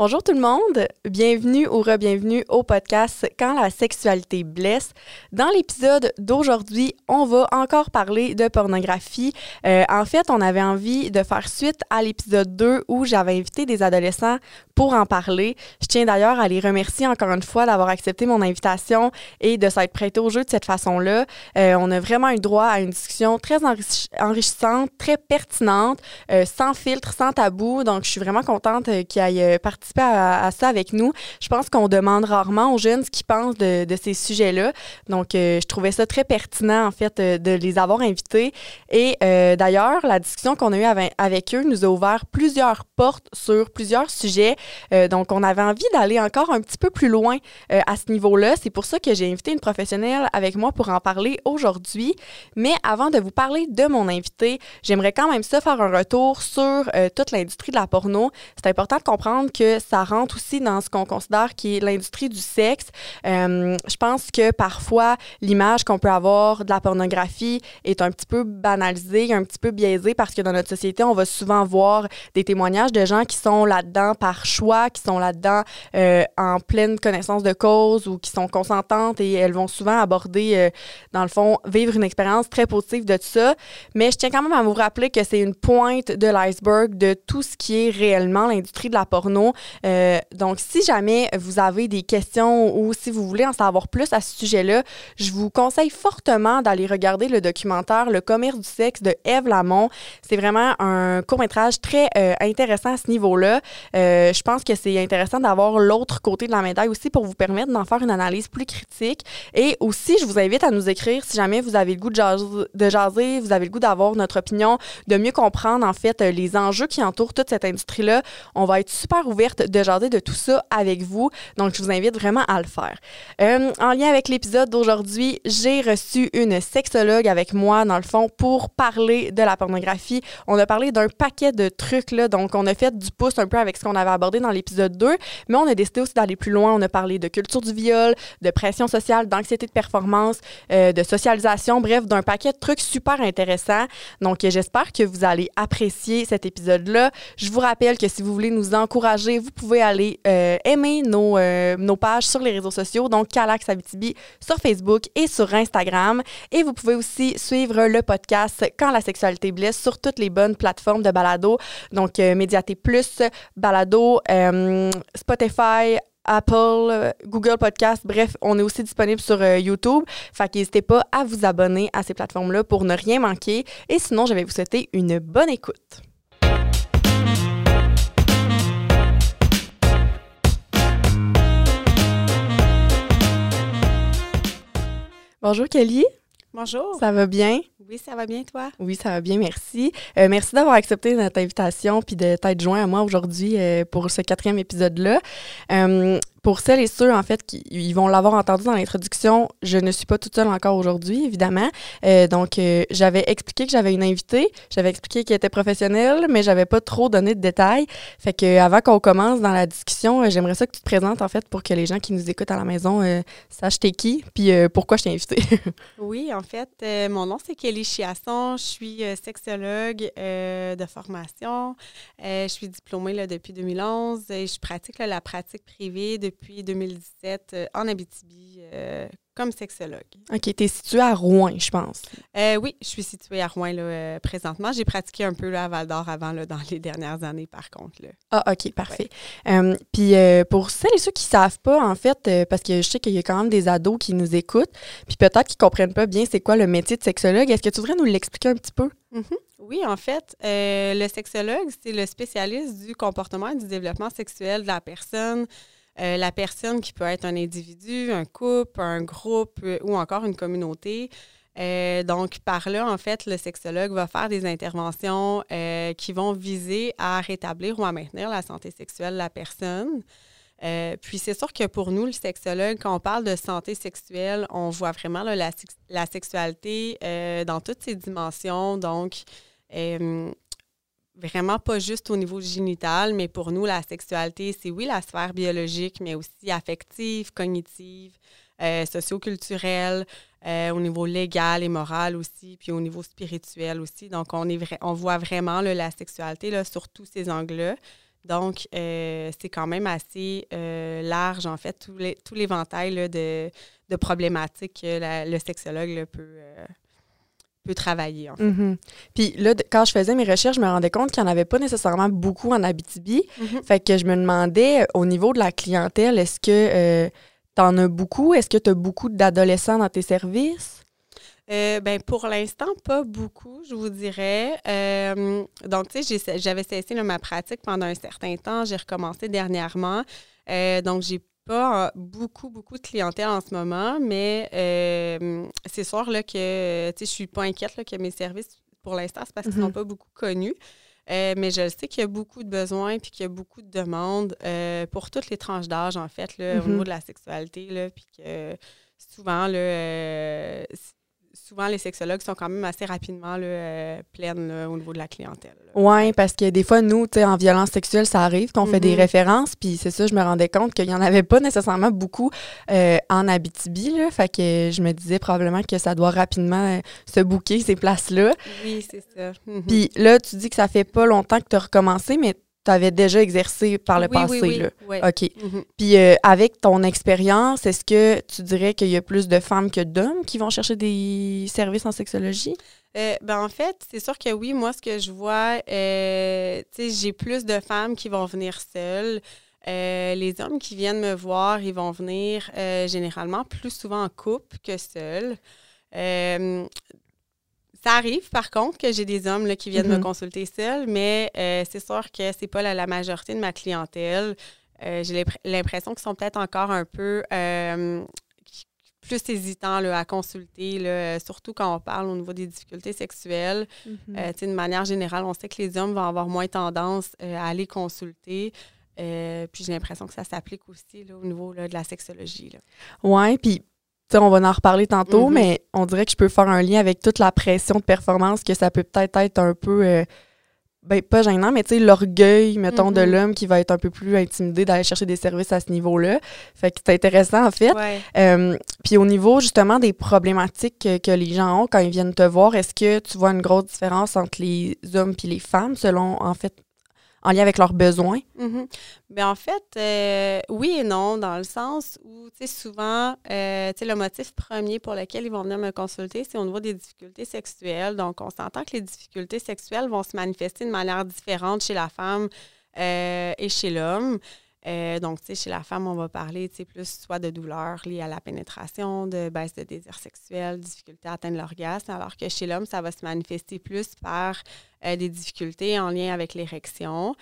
Bonjour tout le monde, bienvenue ou re-bienvenue au podcast Quand la sexualité blesse. Dans l'épisode d'aujourd'hui, on va encore parler de pornographie. Euh, en fait, on avait envie de faire suite à l'épisode 2 où j'avais invité des adolescents pour en parler. Je tiens d'ailleurs à les remercier encore une fois d'avoir accepté mon invitation et de s'être prêté au jeu de cette façon-là. Euh, on a vraiment eu droit à une discussion très enrichissante, très pertinente, euh, sans filtre, sans tabou. Donc, je suis vraiment contente qu'il y ait à, ça avec nous. Je pense qu'on demande rarement aux jeunes ce qu'ils pensent de, ces sujets-là. Donc, euh, je trouvais ça très pertinent, en fait, euh, de les avoir invités. Et euh, d'ailleurs, la discussion qu'on a eue avec, eux nous a ouvert plusieurs portes sur plusieurs sujets. donc, on avait envie d'aller encore un petit peu plus loin à ce niveau-là. C'est pour ça que j'ai invité une professionnelle avec moi pour en parler aujourd'hui. Mais avant de vous parler de mon invité, j'aimerais quand même ça faire un retour sur toute l'industrie de la porno. C'est important de comprendre que ça rentre aussi dans ce qu'on considère qui est l'industrie du sexe. Euh, je pense que parfois, l'image qu'on peut avoir de la pornographie est un petit peu banalisée, un petit peu biaisée parce que dans notre société, on va souvent voir des témoignages de gens qui sont là-dedans par choix, qui sont là-dedans euh, en pleine connaissance de cause ou qui sont consentantes et elles vont souvent aborder, euh, dans le fond, vivre une expérience très positive de tout ça. Mais je tiens quand même à vous rappeler que c'est une pointe de l'iceberg de tout ce qui est réellement l'industrie de la porno. Euh, donc, si jamais vous avez des questions ou si vous voulez en savoir plus à ce sujet-là, je vous conseille fortement d'aller regarder le documentaire Le commerce du sexe de Eve Lamont. C'est vraiment un court-métrage très euh, intéressant à ce niveau-là. Euh, je pense que c'est intéressant d'avoir l'autre côté de la médaille aussi pour vous permettre d'en faire une analyse plus critique. Et aussi, je vous invite à nous écrire si jamais vous avez le goût de jaser, de jaser vous avez le goût d'avoir notre opinion, de mieux comprendre en fait les enjeux qui entourent toute cette industrie-là. On va être super ouverte de jaser de tout ça avec vous. Donc, je vous invite vraiment à le faire. Euh, en lien avec l'épisode d'aujourd'hui, j'ai reçu une sexologue avec moi, dans le fond, pour parler de la pornographie. On a parlé d'un paquet de trucs, là. Donc, on a fait du pouce un peu avec ce qu'on avait abordé dans l'épisode 2, mais on a décidé aussi d'aller plus loin. On a parlé de culture du viol, de pression sociale, d'anxiété de performance, euh, de socialisation, bref, d'un paquet de trucs super intéressants. Donc, j'espère que vous allez apprécier cet épisode-là. Je vous rappelle que si vous voulez nous encourager, vous pouvez aller euh, aimer nos, euh, nos, pages sur les réseaux sociaux, donc Calax Abitibi sur Facebook et sur Instagram. Et vous pouvez aussi suivre le podcast Quand la sexualité blesse sur toutes les bonnes plateformes de balado, donc euh, Plus, Balado, Spotify, Apple, Google Podcast, bref, on est aussi disponible sur YouTube. Fait n'hésitez pas à vous abonner à ces plateformes-là pour ne rien manquer. Et sinon, je vais vous souhaiter une bonne écoute. Bonjour Kelly. Bonjour. Ça va bien? Oui, ça va bien, toi? Oui, ça va bien, merci. Euh, merci d'avoir accepté notre invitation puis de t'être joint à moi aujourd'hui euh, pour ce quatrième épisode-là. Euh, pour celles et ceux, en fait, qui ils vont l'avoir entendu dans l'introduction, je ne suis pas toute seule encore aujourd'hui, évidemment. Euh, donc, euh, j'avais expliqué que j'avais une invitée, j'avais expliqué qu'elle était professionnelle, mais j'avais pas trop donné de détails. Fait que avant qu'on commence dans la discussion, euh, j'aimerais ça que tu te présentes, en fait, pour que les gens qui nous écoutent à la maison sachent t'es qui, puis pourquoi je t'ai invitée. oui, en fait, mon nom, c'est Kelly Chiasson. Je suis sexologue de formation. je suis diplômée là, depuis 2011 et je pratique la pratique privée depuis depuis 2017 euh, en Abitibi euh, comme sexologue. OK, tu es située à Rouen, je pense. Euh, oui, je suis située à Rouen là, présentement. J'ai pratiqué un peu là, à Val d'Or avant, là, dans les dernières années, par contre. Là. Ah, OK, parfait. puis pour celles et ceux qui ne savent pas, en fait, parce que je sais qu'il y a quand même des ados qui nous écoutent, puis peut-être qu'ils ne comprennent pas bien c'est quoi le métier de sexologue, est-ce que tu voudrais nous l'expliquer un petit peu? Mm-hmm. Oui, en fait, le sexologue, c'est le spécialiste du comportement et du développement sexuel de la personne. Euh, la personne qui peut être un individu, un couple, un groupe euh, ou encore une communauté. Euh, donc, par là, en fait, le sexologue va faire des interventions qui vont viser à rétablir ou à maintenir la santé sexuelle de la personne. puis c'est sûr que pour nous, le sexologue, quand on parle de santé sexuelle, on voit vraiment la, la, sexualité dans toutes ses dimensions. Donc, vraiment pas juste au niveau génital, mais pour nous, la sexualité, c'est oui la sphère biologique, mais aussi affective, cognitive, euh, socioculturelle, euh, au niveau légal et moral aussi, puis au niveau spirituel aussi. Donc, on, est on voit vraiment la sexualité là, sur tous ces angles-là. Donc, c'est quand même assez large, en fait, tout, l'éventail de, de, problématiques que le sexologue peut, peut travailler. En fait. Mm-hmm. Puis là, quand je faisais mes recherches, je me rendais compte qu'il n'y en avait pas nécessairement beaucoup en Abitibi. Mm-hmm. Fait que je me demandais, au niveau de la clientèle, est-ce que tu en as beaucoup? Est-ce que tu as beaucoup d'adolescents dans tes services? Euh, ben pour l'instant, pas beaucoup, je vous dirais. Euh, donc, tu sais, j'avais cessé ma pratique pendant un certain temps. J'ai recommencé dernièrement. Euh, donc, j'ai pas beaucoup, beaucoup de clientèle en ce moment, mais c'est sûr là, que je suis pas inquiète là, que mes services, pour l'instant, c'est parce qu'ils ne sont mm-hmm. pas beaucoup connus. mais je sais qu'il y a beaucoup de besoins et qu'il y a beaucoup de demandes pour toutes les tranches d'âge, en fait, là, au mm-hmm. niveau de la sexualité. Là, puis que souvent, là, souvent, les sexologues sont quand même assez rapidement là, euh, pleines au niveau de la clientèle. Oui, parce que des fois, nous, en violence sexuelle, ça arrive qu'on fait des mm-hmm. références, puis c'est ça, je me rendais compte qu'il n'y en avait pas nécessairement beaucoup euh, en Abitibi. Là, fait que je me disais probablement que ça doit rapidement euh, se bouquer, ces places-là. Oui, c'est ça. Mm-hmm. Puis là, tu dis que ça fait pas longtemps que tu as recommencé, mais tu avais déjà exercé par le passé. Oui, là. OK. Mhm. Puis euh, avec ton expérience, est-ce que tu dirais qu'il y a plus de femmes que d'hommes qui vont chercher des services en sexologie? Euh, ben en fait, c'est sûr que oui, moi, ce que je vois, euh, tu sais, j'ai plus de femmes qui vont venir seules. les hommes qui viennent me voir, ils vont venir généralement plus souvent en couple que seuls. Ça arrive, par contre, que j'ai des hommes là, qui viennent me mm-hmm. consulter seuls, mais euh, c'est sûr que c'est pas la, majorité de ma clientèle. Euh, j'ai l'impression qu'ils sont peut-être encore un peu euh, plus hésitants là, à consulter, là, surtout quand on parle au niveau des difficultés sexuelles. Mm-hmm. de manière générale, on sait que les hommes vont avoir moins tendance à aller consulter. puis j'ai l'impression que ça s'applique aussi au niveau de la sexologie. Oui, puis on va en reparler tantôt, mm-hmm. mais on dirait que je peux faire un lien avec toute la pression de performance que ça peut peut-être être un peu, euh, ben, pas gênant, mais tu sais, l'orgueil, mettons, de mm-hmm. l'homme qui va être un peu plus intimidé d'aller chercher des services à ce niveau-là. Fait que c'est intéressant, en fait. Euh, puis au niveau, justement, des problématiques que, que, les gens ont quand ils viennent te voir, est-ce que tu vois une grosse différence entre les hommes et les femmes, selon, en fait, en lien avec leurs besoins? Mm-hmm. Bien, en fait, euh, oui et non, dans le sens où, tu sais, souvent, euh, tu sais, le motif premier pour lequel ils vont venir me consulter, c'est au niveau des difficultés sexuelles. Donc, on s'entend que les difficultés sexuelles vont se manifester de manière différente chez la femme euh, et chez l'homme. Euh, donc, tu sais, chez la femme, on va parler, tu sais, plus soit de douleurs liées à la pénétration, de baisse de désir sexuel, difficulté à atteindre l'orgasme, alors que chez l'homme, ça va se manifester plus par euh, des difficultés en lien avec l'érection.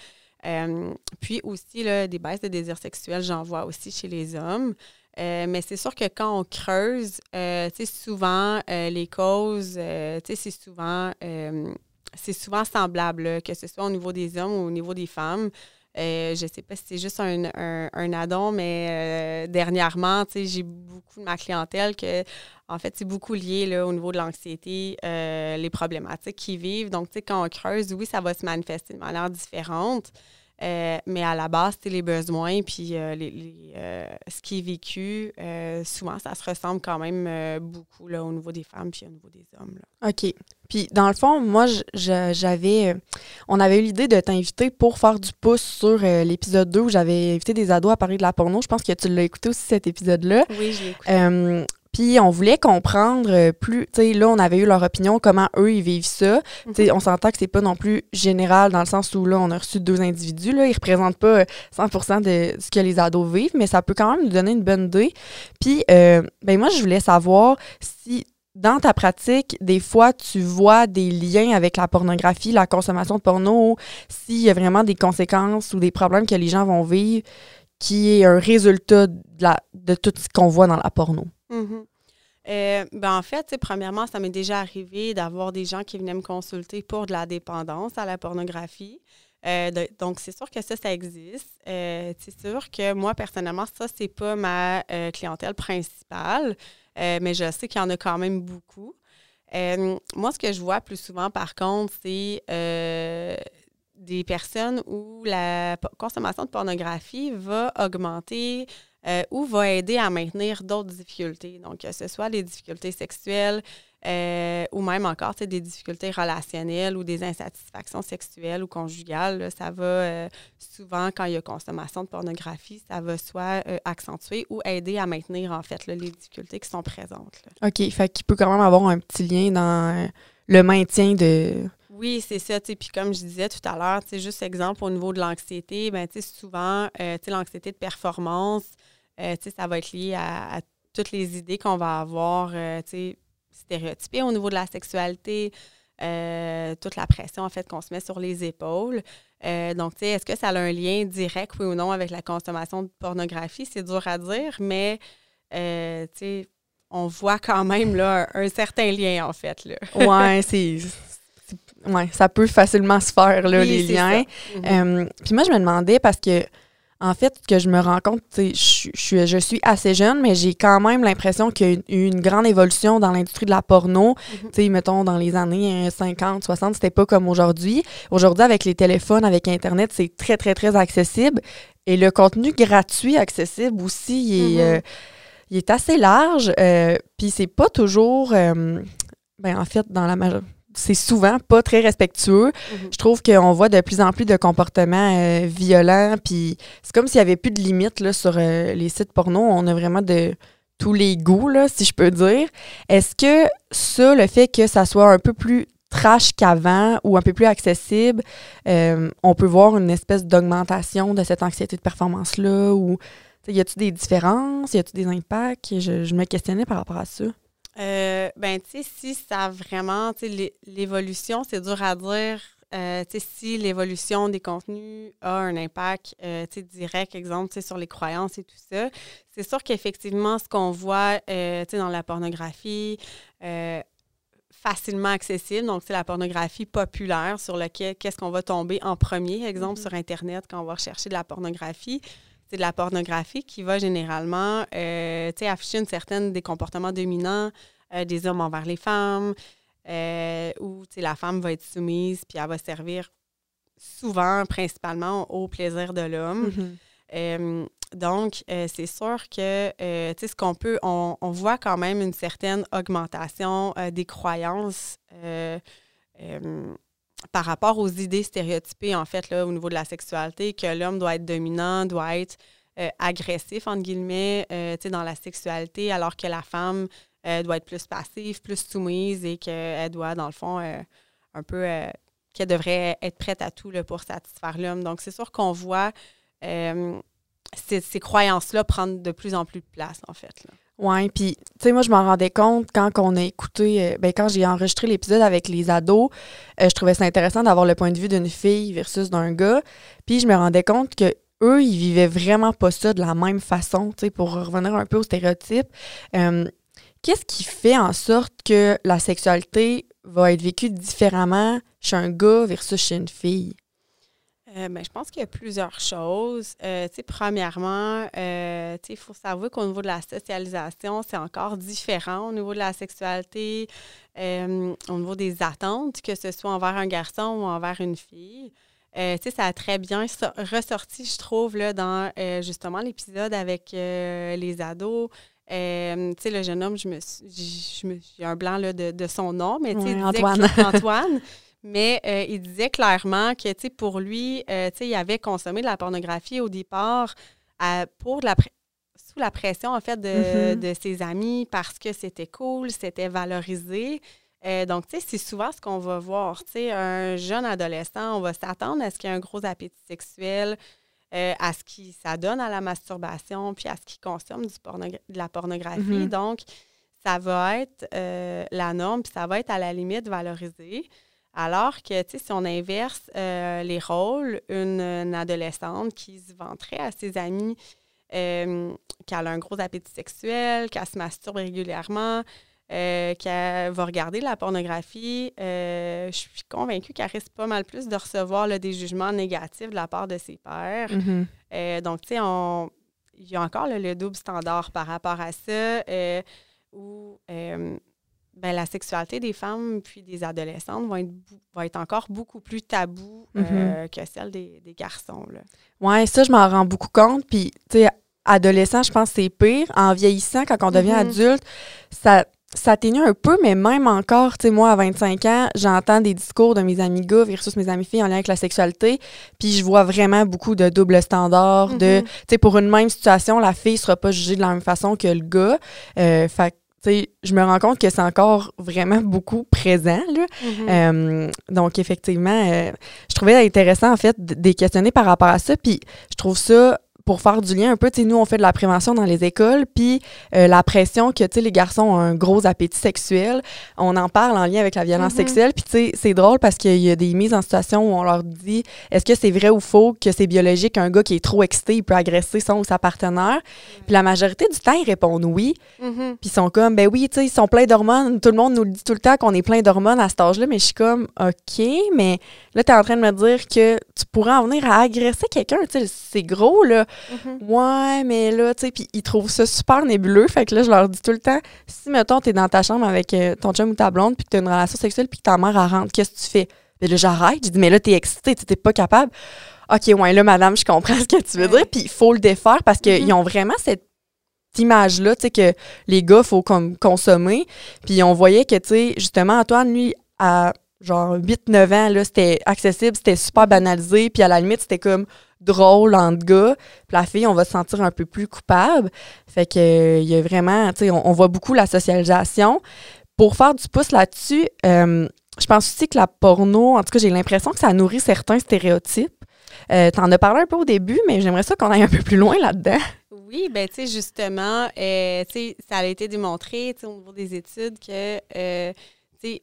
Euh, puis aussi, là, des baisses de désir sexuel, j'en vois aussi chez les hommes. mais c'est sûr que quand on creuse, tu sais, souvent, les causes, tu c'est souvent, c'est souvent semblable, que ce soit au niveau des hommes ou au niveau des femmes. Euh, je ne sais pas si c'est juste un, un, addon, mais euh, dernièrement, j'ai beaucoup de ma clientèle que, en fait, c'est beaucoup lié là, au niveau de l'anxiété, euh, les problématiques qu'ils vivent. Donc, quand on creuse, oui, ça va se manifester de manière différente. Euh, mais à la base, c'est les besoins, puis euh, les, euh, ce qui est vécu, souvent, ça se ressemble quand même beaucoup là, au niveau des femmes puis au niveau des hommes. OK. Puis, dans le fond, moi, j'avais. on avait eu l'idée de t'inviter pour faire du pouce sur l'épisode 2 où j'avais invité des ados à parler de la porno. Je pense que tu l'as écouté aussi, cet épisode-là. Oui, je l'ai écouté. Puis on voulait comprendre euh, plus, tu sais, là, on avait eu leur opinion, comment eux, ils vivent ça. Tu sais, mhm. on s'entend que c'est pas non plus général dans le sens où là, on a reçu deux individus, là, ils représentent pas 100% de ce que les ados vivent, mais ça peut quand même nous donner une bonne idée. Puis, euh, ben moi, je voulais savoir si dans ta pratique, des fois, tu vois des liens avec la pornographie, la consommation de porno, s'il y a vraiment des conséquences ou des problèmes que les gens vont vivre qui est un résultat de, la, de tout ce qu'on voit dans la porno? Mm-hmm. Euh, ben en fait, premièrement, ça m'est déjà arrivé d'avoir des gens qui venaient me consulter pour de la dépendance à la pornographie. Euh, donc, c'est sûr que ça, ça existe. Euh, c'est sûr que moi, personnellement, ça, c'est pas ma clientèle principale, mais je sais qu'il y en a quand même beaucoup. moi, ce que je vois plus souvent, par contre, c'est des personnes où la consommation de pornographie va augmenter euh, ou va aider à maintenir d'autres difficultés. Donc, que ce soit les difficultés sexuelles, euh, ou même encore des difficultés relationnelles ou des insatisfactions sexuelles ou conjugales. ça va euh, souvent, quand il y a consommation de pornographie, ça va soit euh, accentuer ou aider à maintenir en fait les difficultés qui sont présentes. OK, fait qu'il peut quand même avoir un petit lien dans le maintien de... Oui, c'est ça. Puis comme je disais tout à l'heure, juste exemple au niveau de l'anxiété, ben, souvent, l'anxiété de performance, ça va être lié à, à toutes les idées qu'on va avoir, stéréotypé au niveau de la sexualité, euh, toute la pression en fait qu'on se met sur les épaules. Euh, donc, tu sais, est-ce que ça a un lien direct, oui ou non, avec la consommation de pornographie? C'est dur à dire, mais, euh, on voit quand même là, un, certain lien, en fait. Là. ouais, c'est... Ouais, ça peut facilement se faire, là, les liens. Mm-hmm. Puis moi, je me demandais, parce que en fait, que je me rends compte, je, je, je, suis assez jeune, mais j'ai quand même l'impression qu'il y a eu une grande évolution dans l'industrie de la porno. Mhm. Tu sais, mettons, dans les années 50, 60, c'était pas comme aujourd'hui. Aujourd'hui, avec les téléphones, avec Internet, c'est très, très, très accessible. Et le contenu gratuit accessible aussi, il est, mhm. euh, il est assez large. Euh, Puis c'est pas toujours... Euh, ben, en fait, dans la majorité c'est souvent pas très respectueux. Mhm. Je trouve qu'on voit de plus en plus de comportements euh, violents, puis c'est comme s'il n'y avait plus de limites là, sur euh, les sites porno. On a vraiment de tous les goûts, là, si je peux dire. Est-ce que ça, le fait que ça soit un peu plus trash qu'avant ou un peu plus accessible, euh, on peut voir une espèce d'augmentation de cette anxiété de performance-là ou y a-t-il des différences, y a-t-il des impacts? je me questionnais par rapport à ça. Euh, ben, tu sais, si ça vraiment, tu sais, l'évolution, c'est dur à dire. Euh, tu sais, si l'évolution des contenus a un impact, euh, tu sais, direct, exemple, tu sais, sur les croyances et tout ça, c'est sûr qu'effectivement, ce qu'on voit, tu sais, dans la pornographie, facilement accessible, donc c'est la pornographie populaire sur laquelle qu'est-ce qu'on va tomber en premier, exemple, mm-hmm. sur Internet, quand on va rechercher de la pornographie c'est de la pornographie qui va généralement euh, afficher une certaine des comportements dominants euh, des hommes envers les femmes, euh, où la femme va être soumise, puis elle va servir souvent, principalement, au plaisir de l'homme. Mm-hmm. donc, c'est sûr que, ce qu'on peut, on, on, voit quand même une certaine augmentation des croyances par rapport aux idées stéréotypées, en fait, là, au niveau de la sexualité, que l'homme doit être dominant, doit être euh, agressif, entre guillemets, euh, dans la sexualité, alors que la femme euh, doit être plus passive, plus soumise et qu'elle doit, dans le fond, un peu, qu'elle devrait être prête à tout pour satisfaire l'homme. Donc, c'est sûr qu'on voit ces, ces croyances-là prendre de plus en plus de place, en fait. Oui, puis, tu sais, moi, je m'en rendais compte quand on a écouté, euh, ben, quand j'ai enregistré l'épisode avec les ados, euh, je trouvais ça intéressant d'avoir le point de vue d'une fille versus d'un gars. Puis, je me rendais compte que eux, ils vivaient vraiment pas ça de la même façon, tu sais, pour revenir un peu au stéréotype. Euh, qu'est-ce qui fait en sorte que la sexualité va être vécue différemment chez un gars versus chez une fille? Euh, ben, je pense qu'il y a plusieurs choses. Euh, premièrement, euh, il faut savoir qu'au niveau de la socialisation, c'est encore différent au niveau de la sexualité, au niveau des attentes, que ce soit envers un garçon ou envers une fille. ça a très bien ressorti, je trouve, là, dans justement l'épisode avec les ados. le jeune homme, je me, j'ai un blanc là, de, de, son nom, mais Antoine. Antoine mais euh, il disait clairement que pour lui, euh, il avait consommé de la pornographie au départ pour la sous la pression en fait de, mm-hmm. ses amis parce que c'était cool, c'était valorisé. Euh, donc, c'est souvent ce qu'on va voir. un jeune adolescent, on va s'attendre à ce qu'il ait un gros appétit sexuel, à ce qu'il s'adonne à la masturbation, puis à ce qu'il consomme du de la pornographie. Mm-hmm. Donc, ça va être la norme, puis ça va être à la limite valorisé. Alors que, tu sais, si on inverse euh, les rôles, une, adolescente qui se vanterait à ses amis euh, qu'elle a un gros appétit sexuel, qu'elle se masturbe régulièrement, euh, qu'elle va regarder la pornographie, je suis convaincue qu'elle risque pas mal plus de recevoir des jugements négatifs de la part de ses pères. Mm-hmm. donc, tu sais, il y a encore le double standard par rapport à ça, où ben, la sexualité des femmes puis des adolescentes va être, va être encore beaucoup plus tabou euh, mhm. que celle des, garçons. Oui, ça, je m'en rends beaucoup compte. Puis, tu sais, adolescent, je pense que c'est pire. En vieillissant, quand on devient mhm. adulte, ça, ça atténue un peu, mais même encore, tu sais, moi, à 25 ans, j'entends des discours de mes amis gars versus mes amis filles en lien avec la sexualité, puis je vois vraiment beaucoup de double standard, de, Mhm. tu sais, pour une même situation, la fille sera pas jugée de la même façon que le gars. Euh, fait je me rends compte que c'est encore vraiment beaucoup présent, là. Mhm. Euh, donc, effectivement, euh, je trouvais intéressant, en fait, de questionner par rapport à ça. Puis, je trouve ça, pour faire du lien un peu, tu sais, nous, on fait de la prévention dans les écoles. Puis, euh, la pression que, tu sais, les garçons ont un gros appétit sexuel, on en parle en lien avec la violence Mhm. sexuelle. Puis, tu sais, c'est drôle parce qu'il y a des mises en situation où on leur dit est-ce que c'est vrai ou faux que c'est biologique un gars qui est trop excité, il peut agresser son ou sa partenaire? Puis, la majorité du temps, ils répondent oui. Mhm. Puis ils sont comme, ben oui, tu sais, ils sont pleins d'hormones. Tout le monde nous le dit tout le temps qu'on est plein d'hormones à cet âge-là. Mais je suis comme, OK, mais là, tu es en train de me dire que tu pourrais en venir à agresser quelqu'un. Tu sais, c'est gros, là. Mhm. Ouais, mais là, tu sais, puis ils trouvent ça super nébuleux. Fait que là, je leur dis tout le temps, si, mettons, t'es dans ta chambre avec euh, ton chum ou ta blonde, puis que t'as une relation sexuelle, puis que ta mère, elle rentre, qu'est-ce que tu fais? Puis là, j'arrête. Je dis, mais là, t'es excité, tu t'es pas capable. OK, ouais, là, madame, je comprends ce que tu veux Ouais. dire. Puis il faut le défaire parce qu'ils Mhm. ont vraiment cette image-là, tu sais, que les gars, faut comme consommer. Puis on voyait que, tu sais, justement, Antoine, lui, à genre 8-9 ans, là, c'était accessible, c'était super banalisé. Puis à la limite, c'était comme drôle entre gars. Puis la fille, on va se sentir un peu plus coupable. Fait que euh, il y a vraiment, tu sais, on, voit beaucoup la socialisation. Pour faire du pouce là-dessus, euh, je pense aussi que la porno, en tout cas, j'ai l'impression que ça nourrit certains stéréotypes. Euh, T'en as parlé un peu au début, mais j'aimerais ça qu'on aille un peu plus loin là-dedans. Oui, ben tu sais, justement, euh, ça a été démontré, au niveau des études que, euh, tu sais,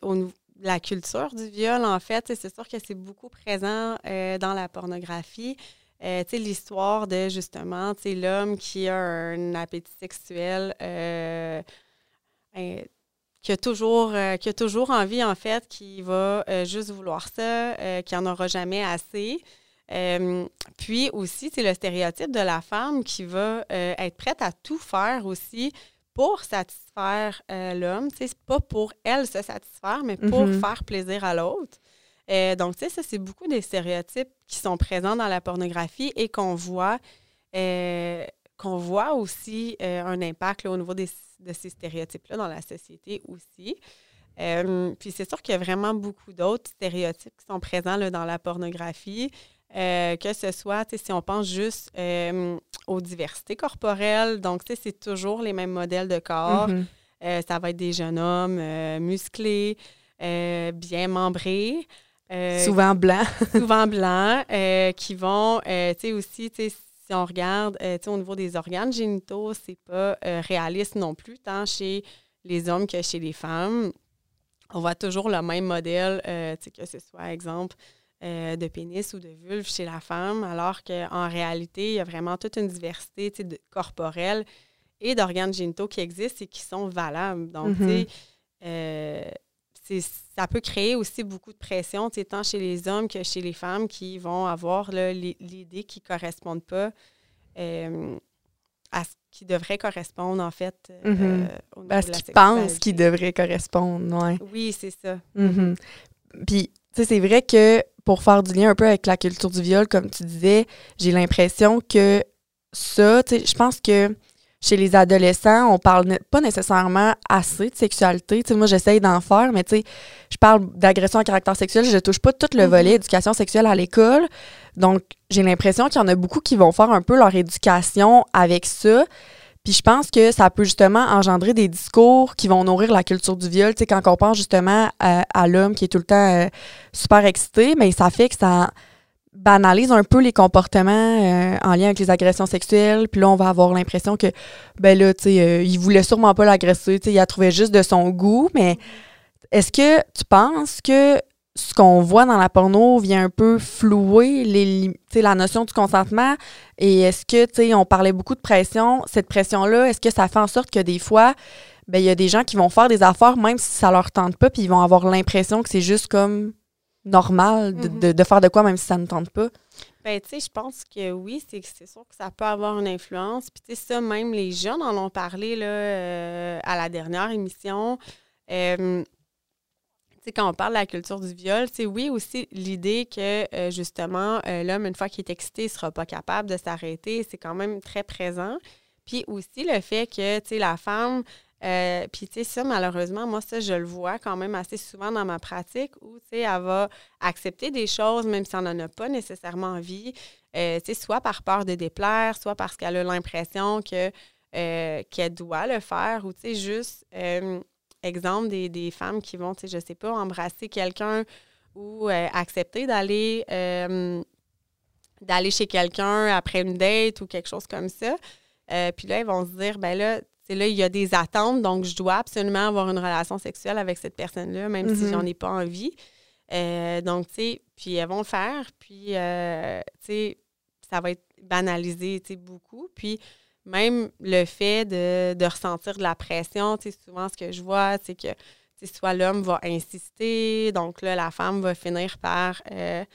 la culture du viol, en fait, c'est sûr que c'est beaucoup présent dans la pornographie. Euh, l'histoire de, justement, l'homme qui a un appétit sexuel, euh, euh, qui a toujours, euh, qui a toujours envie, en fait, qui va euh, juste vouloir ça, qui n'en aura jamais assez. Puis aussi, c'est le stéréotype de la femme qui va être prête à tout faire aussi pour satisfaire l'homme. C'est pas pour elle se satisfaire, mais pour Mhm. faire plaisir à l'autre. Euh, donc, tu sais, ça, c'est beaucoup des stéréotypes qui sont présents dans la pornographie et qu'on voit, euh, qu'on voit aussi euh, un impact là, au niveau des- de ces stéréotypes-là dans la société aussi. Puis c'est sûr qu'il y a vraiment beaucoup d'autres stéréotypes qui sont présents là, dans la pornographie. Que ce soit, tu sais, si on pense juste aux diversités corporelles, donc tu sais, c'est toujours les mêmes modèles de corps. Mhm. Euh, ça va être des jeunes hommes musclés, bien membrés. Euh, Souvent blanc. souvent blancs, euh, qui vont, euh, tu sais, aussi, tu sais, si on regarde, tu sais, au niveau des organes génitaux, c'est pas réaliste non plus, tant chez les hommes que chez les femmes. On voit toujours le même modèle, tu sais, que ce soit, exemple, de pénis ou de vulve chez la femme, alors qu'en réalité, il y a vraiment toute une diversité tu sais, de- corporelle et d'organes génitaux qui existent et qui sont valables. Donc, tu Mhm. sais, euh, ça peut créer aussi beaucoup de pression, tant chez les hommes que chez les femmes qui vont avoir l'idée qui ne correspondent pas euh, à ce qui devrait correspondre, en fait, euh, au niveau Parce de la qu'ils pensent qu'ils devraient correspondre, ouais. Oui, c'est ça. Mhm. Puis, tu sais, c'est vrai que pour faire du lien un peu avec la culture du viol, comme tu disais, j'ai l'impression que ça, tu sais, je pense que chez les adolescents, on parle pas nécessairement assez de sexualité. Moi, j'essaye d'en faire, mais je parle d'agression à caractère sexuel, je touche pas tout le Mhm. volet éducation sexuelle à l'école. Donc, j'ai l'impression qu'il y en a beaucoup qui vont faire un peu leur éducation avec ça. Puis je pense que ça peut justement engendrer des discours qui vont nourrir la culture du viol. Tu sais, quand on pense justement à, à l'homme qui est tout le temps euh, super excité, mais ça fait que ça banalise un peu les comportements euh, en lien avec les agressions sexuelles. Puis là, on va avoir l'impression que, ben là, tu sais, euh, il voulait sûrement pas l'agresser. Tu sais, il la trouvait juste de son goût. Mais est-ce que tu penses que ce qu'on voit dans la porno vient un peu flouer les, la notion du consentement? Et est-ce que, tu sais, on parlait beaucoup de pression. Cette pression-là, est-ce que ça fait en sorte que des fois, ben, il y a des gens qui vont faire des affaires même si ça leur tente pas, puis ils vont avoir l'impression que c'est juste comme normal de, Mhm. de- de faire de quoi même si ça ne tente pas? Ben, tu sais, je pense que oui, c'est c'est sûr que ça peut avoir une influence. Puis, tu sais, ça, même les jeunes en ont parlé là, euh, à la dernière émission. Euh, tu sais, quand on parle de la culture du viol, sais, oui, aussi l'idée que, euh, justement, l'homme, une fois qu'il est excité, ne sera pas capable de s'arrêter, c'est quand même très présent. Puis aussi le fait que, tu sais, la femme, Euh, puis, tu sais, ça, malheureusement, moi, ça, je le vois quand même assez souvent dans ma pratique où, tu sais, elle va accepter des choses, même si elle n'en a pas nécessairement envie, euh, tu sais, soit par peur de déplaire, soit parce qu'elle a l'impression que euh, qu'elle doit le faire, ou, tu sais, juste, exemple, des, des, femmes qui vont, tu sais, je sais pas, embrasser quelqu'un ou accepter d'aller d'aller chez quelqu'un après une date ou quelque chose comme ça. puis là, ils vont se dire, ben là, c'est là, il y a des attentes, donc je dois absolument avoir une relation sexuelle avec cette personne-là, même si j'en mm-hmm. ai pas envie. Euh, donc, tu sais, puis elles vont le faire, puis, euh, tu sais, ça va être banalisé, tu sais, beaucoup. Puis, même le fait de, ressentir de la pression, tu sais, souvent, ce que je vois, c'est que, soit l'homme va insister, donc là, la femme va finir par... Euh,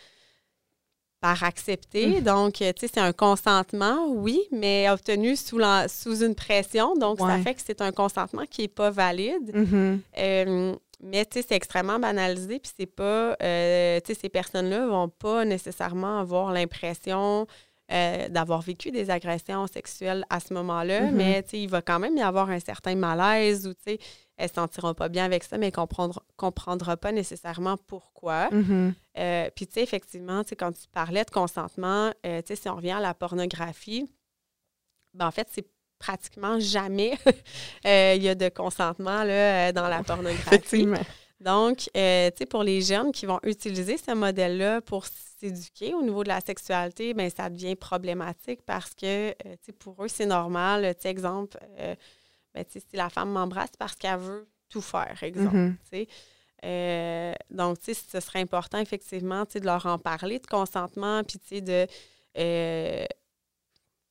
par accepter. Mm. Donc, euh, tu sais, c'est un consentement, oui, mais obtenu sous, sous une pression. Donc, ça fait que c'est un consentement qui n'est pas valide. Mm-hmm. Euh, mais, tu sais, c'est extrêmement banalisé, puis c'est pas... Euh, tu sais, ces personnes-là vont pas nécessairement avoir l'impression d'avoir vécu des agressions sexuelles à ce moment-là, mm-hmm. mais, tu sais, il va quand même y avoir un certain malaise ou, tu sais, elles ne se sentiront pas bien avec ça, mais ne comprendront pas nécessairement pourquoi. Mm-hmm. Euh, puis, tu sais, effectivement, quand tu parlais de consentement, euh, tu sais, si on revient à la pornographie, ben, en fait, c'est pratiquement jamais euh, il y a de consentement là, dans la pornographie. Effectivement. Donc, tu sais, pour les jeunes qui vont utiliser ce modèle-là pour s'éduquer au niveau de la sexualité, ben ça devient problématique parce que, tu sais, pour eux, c'est normal. Tu sais, exemple, ben, si la femme m'embrasse parce qu'elle veut tout faire, exemple. Mm-hmm. Euh, donc, ce serait important, effectivement, de leur en parler de consentement, puis de. Euh,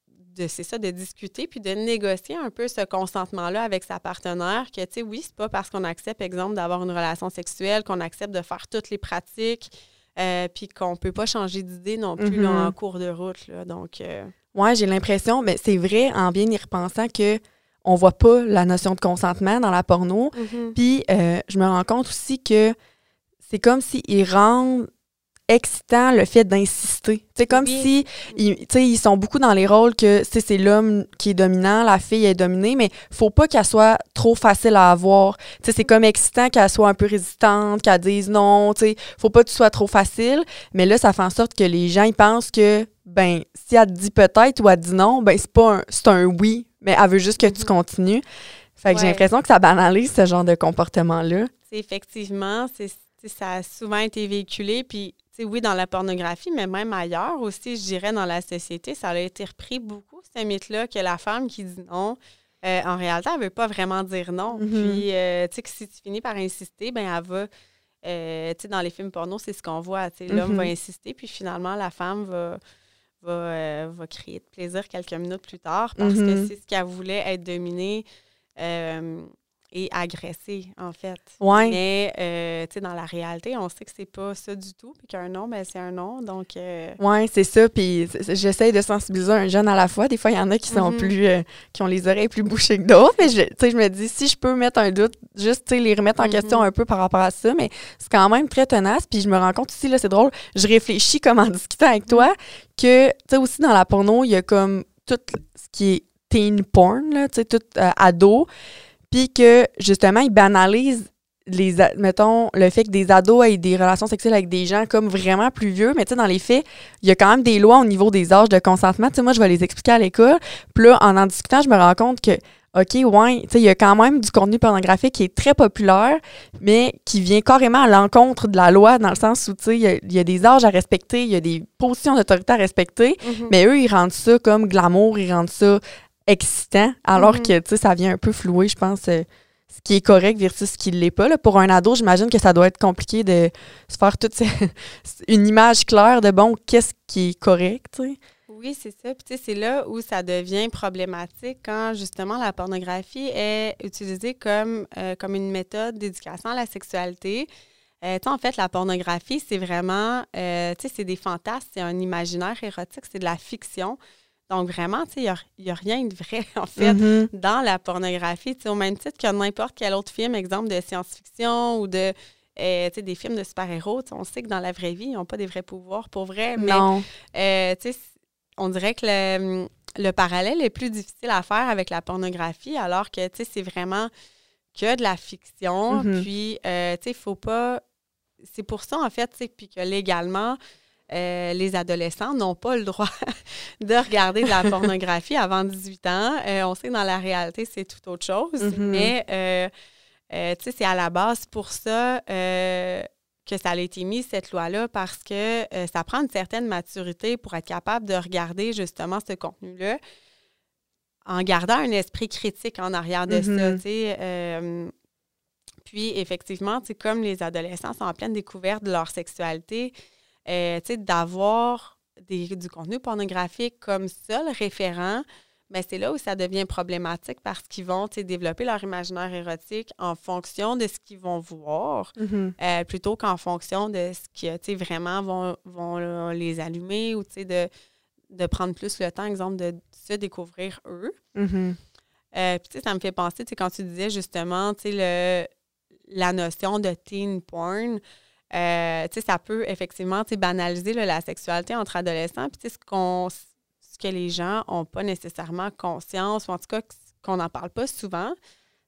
de c'est ça, de discuter puis de négocier un peu ce consentement-là avec sa partenaire, que, tu sais, oui, c'est pas parce qu'on accepte, exemple, d'avoir une relation sexuelle, qu'on accepte de faire toutes les pratiques, euh, puis qu'on peut pas changer d'idée non plus mm-hmm. en cours de route. Là, donc... Oui, j'ai l'impression, mais c'est vrai, en bien y repensant, que on voit pas la notion de consentement dans la porno. Mm-hmm. Puis euh, je me rends compte aussi que c'est comme s'ils rendent excitant le fait d'insister. C'est comme si ils, ils sont beaucoup dans les rôles que c'est l'homme qui est dominant, la fille est dominée, mais faut pas qu'elle soit trop facile à avoir. C'est comme excitant qu'elle soit un peu résistante, qu'elle dise non, sais faut pas que tu sois trop facile, mais là ça fait en sorte que les gens ils pensent que ben si elle te dit peut-être ou elle dit non, ben c'est pas un c'est un oui mais elle veut juste que tu mhm. continues. Fait que j'ai l'impression que ça banalise ce genre de comportement-là. Effectivement, ça a souvent été véhiculé. Puis, oui, dans la pornographie, mais même ailleurs aussi, je dirais, dans la société, ça a été repris beaucoup, ce mythe-là, que la femme qui dit non, euh, en réalité, elle ne veut pas vraiment dire non. Mhm. Puis, euh, tu sais, que si tu finis par insister, ben elle va. Euh, tu sais, dans les films porno, c'est ce qu'on voit. L'homme va mhm. insister, puis finalement, la femme va va, euh, va créer de plaisir quelques minutes plus tard parce que mm-hmm. c'est ce qu'elle voulait être dominée. Euh, et agressée, en fait. Ouais. Mais, euh, tu sais, dans la réalité, on sait que c'est pas ça du tout, puis qu'un nom, ben, c'est un nom, donc... Euh, oui, c'est ça, puis j'essaie de sensibiliser un jeune à la fois. Des fois, il y en a qui sont mm-hmm. plus... Euh, qui ont les oreilles plus bouchées que d'autres, mais, tu sais, je me dis, si je peux mettre un doute, juste, tu sais, les remettre en question mm-hmm. un peu par rapport à ça, mais c'est quand même très tenace, puis je me rends compte aussi, là, c'est drôle, je réfléchis comme en discutant avec toi, que, tu sais, aussi, dans la porno, il y a comme tout ce qui est teen porn, là, tu sais, tout ado, puis que justement, ils banalisent les mettons le fait que des ados aient des relations sexuelles avec des gens comme vraiment plus vieux. Mais tu sais dans les faits il y a quand même des lois au niveau des âges de consentement. Tu sais moi je vais les expliquer à l'école. Puis là en en discutant je me rends compte que OK, ouais, tu sais, il y a quand même du contenu pornographique qui est très populaire, mais qui vient carrément à l'encontre de la loi, dans le sens où, tu sais, il y, a des âges à respecter, il y a des positions d'autorité à respecter, mm-hmm. mais eux, ils rendent ça comme glamour, ils rendent ça excitant, alors mhm. que, tu sais, ça vient un peu flouer, je pense, euh, ce qui est correct versus ce qui ne l'est pas. Là. Pour un ado, j'imagine que ça doit être compliqué de se faire toute une image claire de, bon, qu'est-ce qui est correct, tu sais. Oui, c'est ça. Puis, tu sais, c'est là où ça devient problématique quand, justement, la pornographie est utilisée comme, euh, comme une méthode d'éducation à la sexualité. Euh, en fait, la pornographie, c'est vraiment, tu sais, c'est des fantasmes, c'est un imaginaire érotique, c'est de la fiction. Donc, vraiment, il n'y a, rien de vrai, en fait, mm-hmm. dans la pornographie. Au même titre que n'importe quel autre film, exemple de science-fiction ou de euh, des films de super-héros. On sait que dans la vraie vie, ils n'ont pas des vrais pouvoirs pour vrai. Mais, euh, on dirait que le, le parallèle est plus difficile à faire avec la pornographie, alors que, tu sais, c'est vraiment que de la fiction. Mhm. Puis, euh, tu sais, il faut pas... C'est pour ça, en fait, tu sais, puis que légalement, euh, les adolescents n'ont pas le droit de regarder de la pornographie avant 18 ans. Euh, on sait que dans la réalité, c'est tout autre chose, Mhm. mais euh, tu sais, c'est à la base pour ça que ça a été mis, cette loi-là, parce que ça prend une certaine maturité pour être capable de regarder justement ce contenu-là en gardant un esprit critique en arrière de ça, Mhm. tu sais. euh, puis, effectivement, comme les adolescents sont en pleine découverte de leur sexualité, euh, tu sais, d'avoir des- du contenu pornographique comme seul référent, mais c'est là où ça devient problématique parce qu'ils vont développer leur imaginaire érotique en fonction de ce qu'ils vont voir, Mhm. euh, plutôt qu'en fonction de ce qui vraiment vont, vont les allumer ou de, de prendre plus le temps, exemple, de se découvrir eux. Mhm. Euh, puis, ça me fait penser, quand tu disais justement, le, la notion de teen porn, euh, ça peut effectivement, banaliser la sexualité entre adolescents. Puis, ce, qu'on, ce que les gens n'ont pas nécessairement conscience, ou en tout cas qu'on n'en parle pas souvent,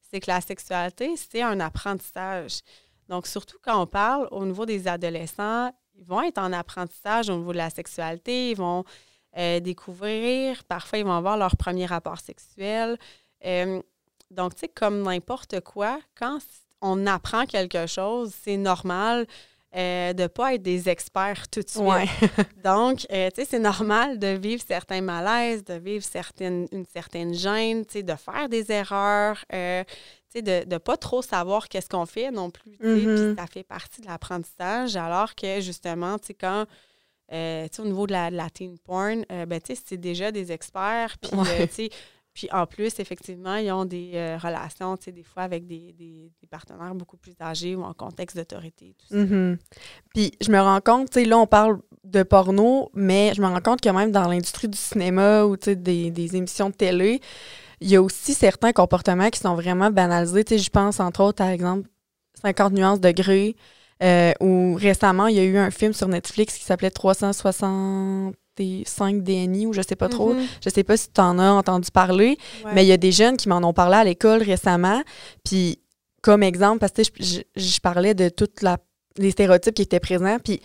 c'est que la sexualité, c'est un apprentissage. Donc, surtout quand on parle au niveau des adolescents, ils vont être en apprentissage au niveau de la sexualité, ils vont euh, découvrir, parfois ils vont avoir leur premier rapport sexuel. Euh, donc, tu sais, comme n'importe quoi, quand on apprend quelque chose, c'est normal euh, de ne pas être des experts tout de suite. Ouais. Donc, euh, tu sais, c'est normal de vivre certains malaises, de vivre certaines, une certaine gêne, tu sais, de faire des erreurs, euh, tu sais, de ne pas trop savoir qu'est-ce qu'on fait non plus, Mhm. puis ça fait partie de l'apprentissage, alors que, justement, tu sais, quand, tu sais, au niveau de la, de la teen porn, ben, tu sais, c'est déjà des experts, puis, Ouais. Puis en plus, effectivement, ils ont des euh, relations, tu sais, des fois avec des, des- partenaires beaucoup plus âgés ou en contexte d'autorité. Mhm. Puis je me rends compte, tu sais, là, on parle de porno, mais je me rends compte que même dans l'industrie du cinéma ou, tu sais, des, des émissions de télé, il y a aussi certains comportements qui sont vraiment banalisés. Tu sais, je pense, entre autres, par exemple, 50 nuances de gris, euh, où récemment, il y a eu un film sur Netflix qui s'appelait 365 DNI, ou je sais pas trop. Mhm. Je sais pas si tu en as entendu parler. Ouais. Mais il y a des jeunes qui m'en ont parlé à l'école récemment. Puis, comme exemple, parce que je, parlais de tous les stéréotypes qui étaient présents. Puis,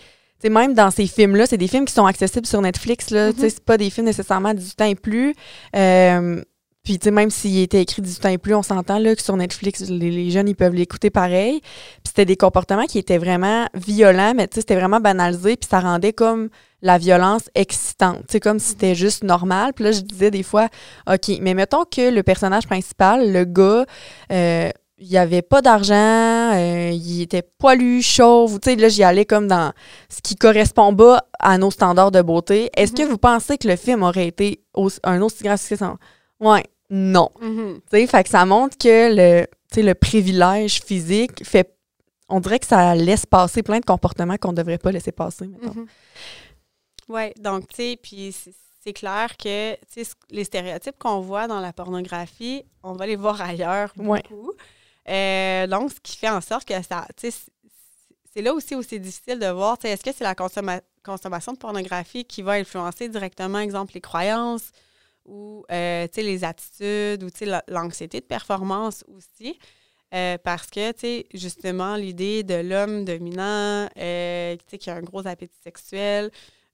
même dans ces films-là, c'est des films qui sont accessibles sur Netflix. Là. Mhm. C'est pas des films nécessairement à 18 ans et plus. Euh, puis, tu sais, même s'il était écrit 18 ans et plus, on s'entend là, que sur Netflix, les, les jeunes, ils peuvent l'écouter pareil. Puis, c'était des comportements qui étaient vraiment violents, mais tu sais, c'était vraiment banalisé. Puis, ça rendait comme la violence excitante. Sais, comme si c'était juste normal. Puis là, je disais des fois, OK, mais mettons que le personnage principal, le gars, euh, il avait pas d'argent, euh, il était poilu, chauve, tu sais, là, j'y allais comme dans ce qui correspond pas à nos standards de beauté. Est-ce que Mhm. vous pensez que le film aurait été aussi- un aussi grand succès? sans- Ouais, non. Mhm. Tu sais, fait que ça montre que le, le privilège physique fait. On dirait que ça laisse passer plein de comportements qu'on devrait pas laisser passer, mettons. Oui, donc, tu sais, puis c'est- clair que tu sais, ce- les stéréotypes qu'on voit dans la pornographie, on va les voir ailleurs Ouais. beaucoup. Euh, donc, ce qui fait en sorte que ça, tu sais, c- c'est là aussi où c'est difficile de voir, tu sais, est-ce que c'est la consomma- consommation de pornographie qui va influencer directement, exemple, les croyances ou, euh, tu sais, les attitudes ou, tu sais, la- l'anxiété de performance aussi? Euh, parce que, tu sais, justement, l'idée de l'homme dominant, euh, tu sais, qui a un gros appétit sexuel,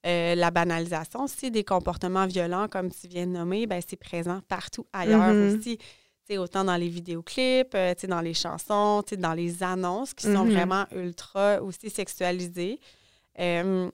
euh, la banalisation aussi des comportements violents, comme tu viens de nommer, ben, c'est présent partout ailleurs Mhm. aussi. Tu sais, autant dans les vidéoclips, euh, dans les chansons, dans les annonces qui sont Mhm. vraiment ultra aussi sexualisées. Euh,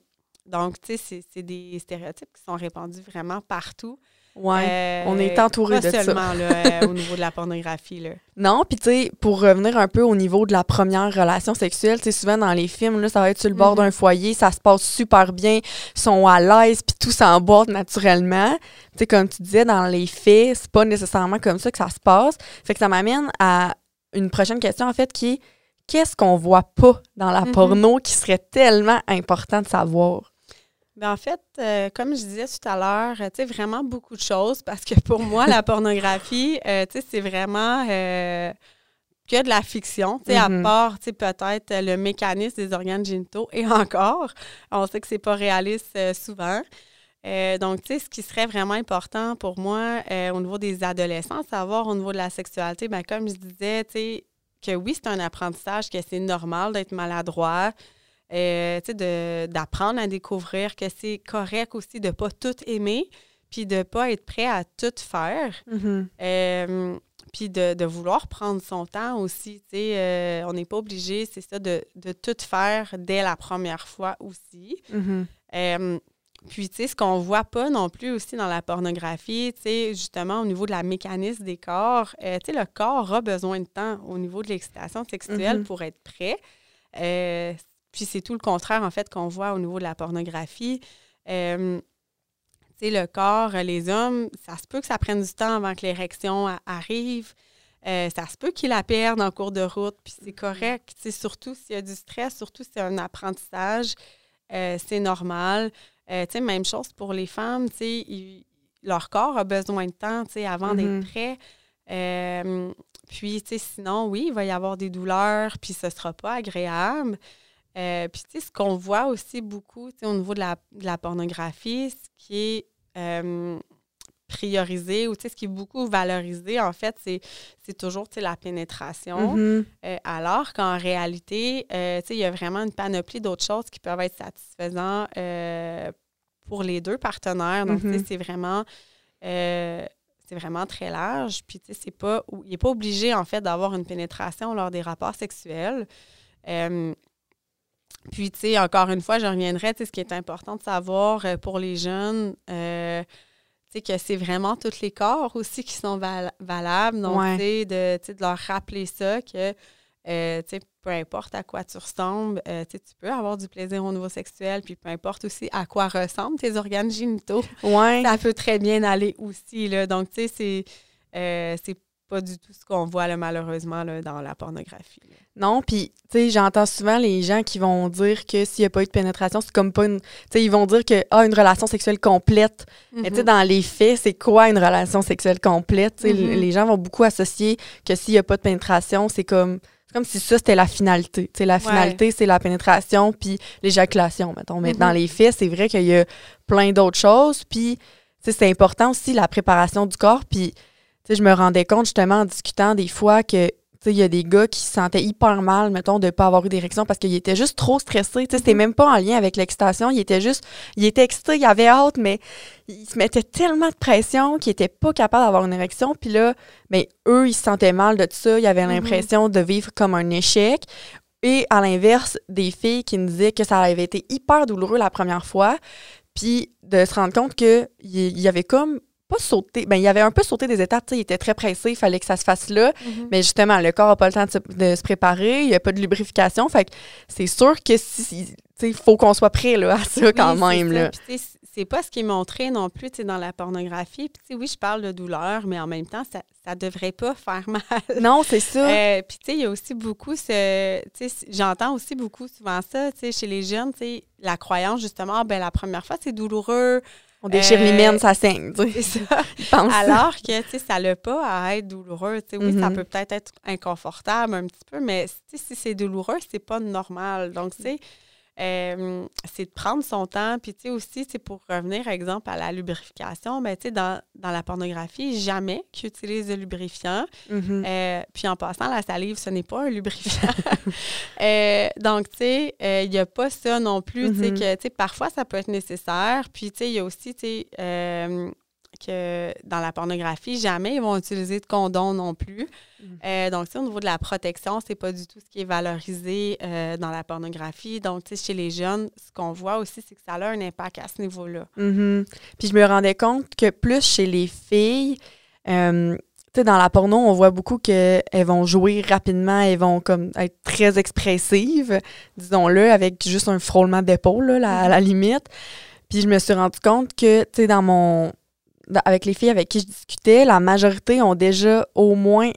donc, tu sais, c'est- c'est des stéréotypes qui sont répandus vraiment partout. Euh, on est entouré pas de ça. seulement là, euh, au niveau de la pornographie. Là. Non, puis tu sais, pour revenir un peu au niveau de la première relation sexuelle, tu sais, souvent dans les films, là, ça va être sur le bord Mhm. d'un foyer, ça se passe super bien, ils sont à l'aise, puis tout s'emboîte naturellement. Tu sais, comme tu disais, dans les faits, c'est pas nécessairement comme ça que ça se passe. Fait que ça m'amène à une prochaine question, en fait, qui est qu'est-ce qu'on voit pas dans la Mhm. porno qui serait tellement important de savoir? En fait, euh, comme je disais tout à l'heure, euh, tu sais, vraiment beaucoup de choses parce que pour moi, la pornographie, euh, tu sais, c'est vraiment que de la fiction, tu sais, à Mhm. part, tu sais, peut-être le mécanisme des organes génitaux et encore, on sait que c'est pas réaliste souvent. Donc, tu sais, ce qui serait vraiment important pour moi au niveau des adolescents, savoir au niveau de la sexualité, bien, comme je disais, tu sais, que oui, c'est un apprentissage, que c'est normal d'être maladroit, euh, tu sais, d'apprendre à découvrir que c'est correct aussi de ne pas tout aimer, puis de ne pas être prêt à tout faire. Mm-hmm. puis de, vouloir prendre son temps aussi. Tu sais, on n'est pas obligé, c'est ça, de, tout faire dès la première fois aussi. Mm-hmm. Puis, tu sais, ce qu'on voit pas non plus aussi dans la pornographie, tu sais, justement, au niveau de la mécanisme des corps, euh, tu sais, le corps a besoin de temps au niveau de l'excitation sexuelle Mhm. pour être prêt. Euh, puis, c'est tout le contraire, en fait, qu'on voit au niveau de la pornographie. Euh, tu sais, le corps, les hommes, ça se peut que ça prenne du temps avant que l'érection arrive. ça se peut qu'ils la perdent en cours de route, puis c'est correct. Tu sais, surtout s'il y a du stress, surtout si c'est un apprentissage, c'est normal. Euh, même chose pour les femmes, leur corps a besoin de temps avant d'être Mhm. prêt. Euh, puis, sinon, oui, il va y avoir des douleurs, puis ce ne sera pas agréable. Euh, puis, ce qu'on voit aussi beaucoup au niveau de la, de la, pornographie, ce qui est priorisé ou ce qui est beaucoup valorisé, en fait, c'est toujours la pénétration. Mm-hmm. Euh, alors qu'en réalité, euh, il y a vraiment une panoplie d'autres choses qui peuvent être satisfaisantes euh, pour les deux partenaires. Donc, Mm-hmm. c'est vraiment. c'est vraiment très large. Puis, tu sais, c'est pas, il n'est pas obligé, en fait, d'avoir une pénétration lors des rapports sexuels. Puis, tu sais, encore une fois, je reviendrai, tu sais, ce qui est important de savoir pour les jeunes, que c'est vraiment tous les corps aussi qui sont valables. Donc, de, de leur rappeler ça, que euh, peu importe à quoi tu ressembles, euh, tu peux avoir du plaisir au niveau sexuel, puis peu importe aussi à quoi ressemblent tes organes génitaux. Ouais. Ça peut très bien aller aussi. Là. Donc, tu sais, c'est, euh, c'est pas du tout ce qu'on voit là, malheureusement là, dans la pornographie. Non, puis, tu sais, j'entends souvent les gens qui vont dire que s'il n'y a pas eu de pénétration, c'est comme pas une. Tu sais, ils vont dire que, ah, une relation sexuelle complète. Mais, tu sais, dans les faits, c'est quoi une relation sexuelle complète? Sais, Les gens vont beaucoup associer que s'il n'y a pas de pénétration, c'est comme. C'est comme si ça, c'était la finalité. Tu sais, la finalité, c'est la pénétration puis l'éjaculation, mettons. Mais dans les faits, c'est vrai qu'il y a plein d'autres choses. Puis, tu sais, c'est important aussi la préparation du corps. Puis, sais, je me rendais compte justement en discutant des fois que il y a des gars qui se sentaient hyper mal, mettons, de ne pas avoir eu d'érection parce qu'ils étaient juste trop stressés. C'était même pas en lien avec l'excitation. Ils étaient juste. Ils étaient excités, ils avaient hâte, mais ils se mettaient tellement de pression qu'ils n'étaient pas capables d'avoir une érection. Puis là, mais eux, ils se sentaient mal de tout ça. Ils avaient l'impression de vivre comme un échec. Et à l'inverse, des filles qui nous disaient que ça avait été hyper douloureux la première fois. Puis de se rendre compte qu'il y avait comme pas sauté. Ben, il avait un peu sauté des étapes. Il était très pressé, il fallait que ça se fasse là. Mm-hmm. Mais justement, le corps n'a pas le temps de se, préparer, il n'y a pas de lubrification. Fait que c'est sûr que si, il faut qu'on soit prêt là, à ça quand même. Là. c'est pas ce qui est montré non plus dans la pornographie. Puis, oui, je parle de douleur, mais en même temps, ça ne devrait pas faire mal. Non, c'est ça. Euh, puis, il y a aussi beaucoup ce. J'entends aussi beaucoup souvent ça, chez les jeunes, la croyance, justement, ah, ben, la première fois, c'est douloureux. On déchire les mines, ça saigne. C'est ça. Alors que, tu sais, ça n'a pas à être douloureux. Tu sais, oui, ça peut peut-être être inconfortable un petit peu, mais si c'est douloureux, c'est pas normal. Donc, tu sais, euh, c'est de prendre son temps. Puis, tu sais, aussi, c'est pour revenir, exemple, à la lubrification, ben, tu sais, dans, dans, la pornographie, jamais qu'ils utilisent de lubrifiant. euh, puis, en passant, la salive, ce n'est pas un lubrifiant. euh, donc, tu sais, il n'y a pas ça non plus. Tu sais, que, tu sais, parfois, ça peut être nécessaire. Puis, tu sais, il y a aussi, tu sais, que dans la pornographie, jamais ils vont utiliser de condom non plus. Euh, donc, au niveau de la protection, c'est pas du tout ce qui est valorisé euh, dans la pornographie. Donc, chez les jeunes, ce qu'on voit aussi, c'est que ça a un impact à ce niveau-là. Puis je me rendais compte que plus chez les filles, euh, dans la porno, on voit beaucoup qu'elles vont jouer rapidement, elles vont comme être très expressives, disons-le, avec juste un frôlement d'épaule, à la limite. Puis je me suis rendu compte que, tu sais, dans mon avec les filles avec qui je discutais, la majorité ont déjà au moins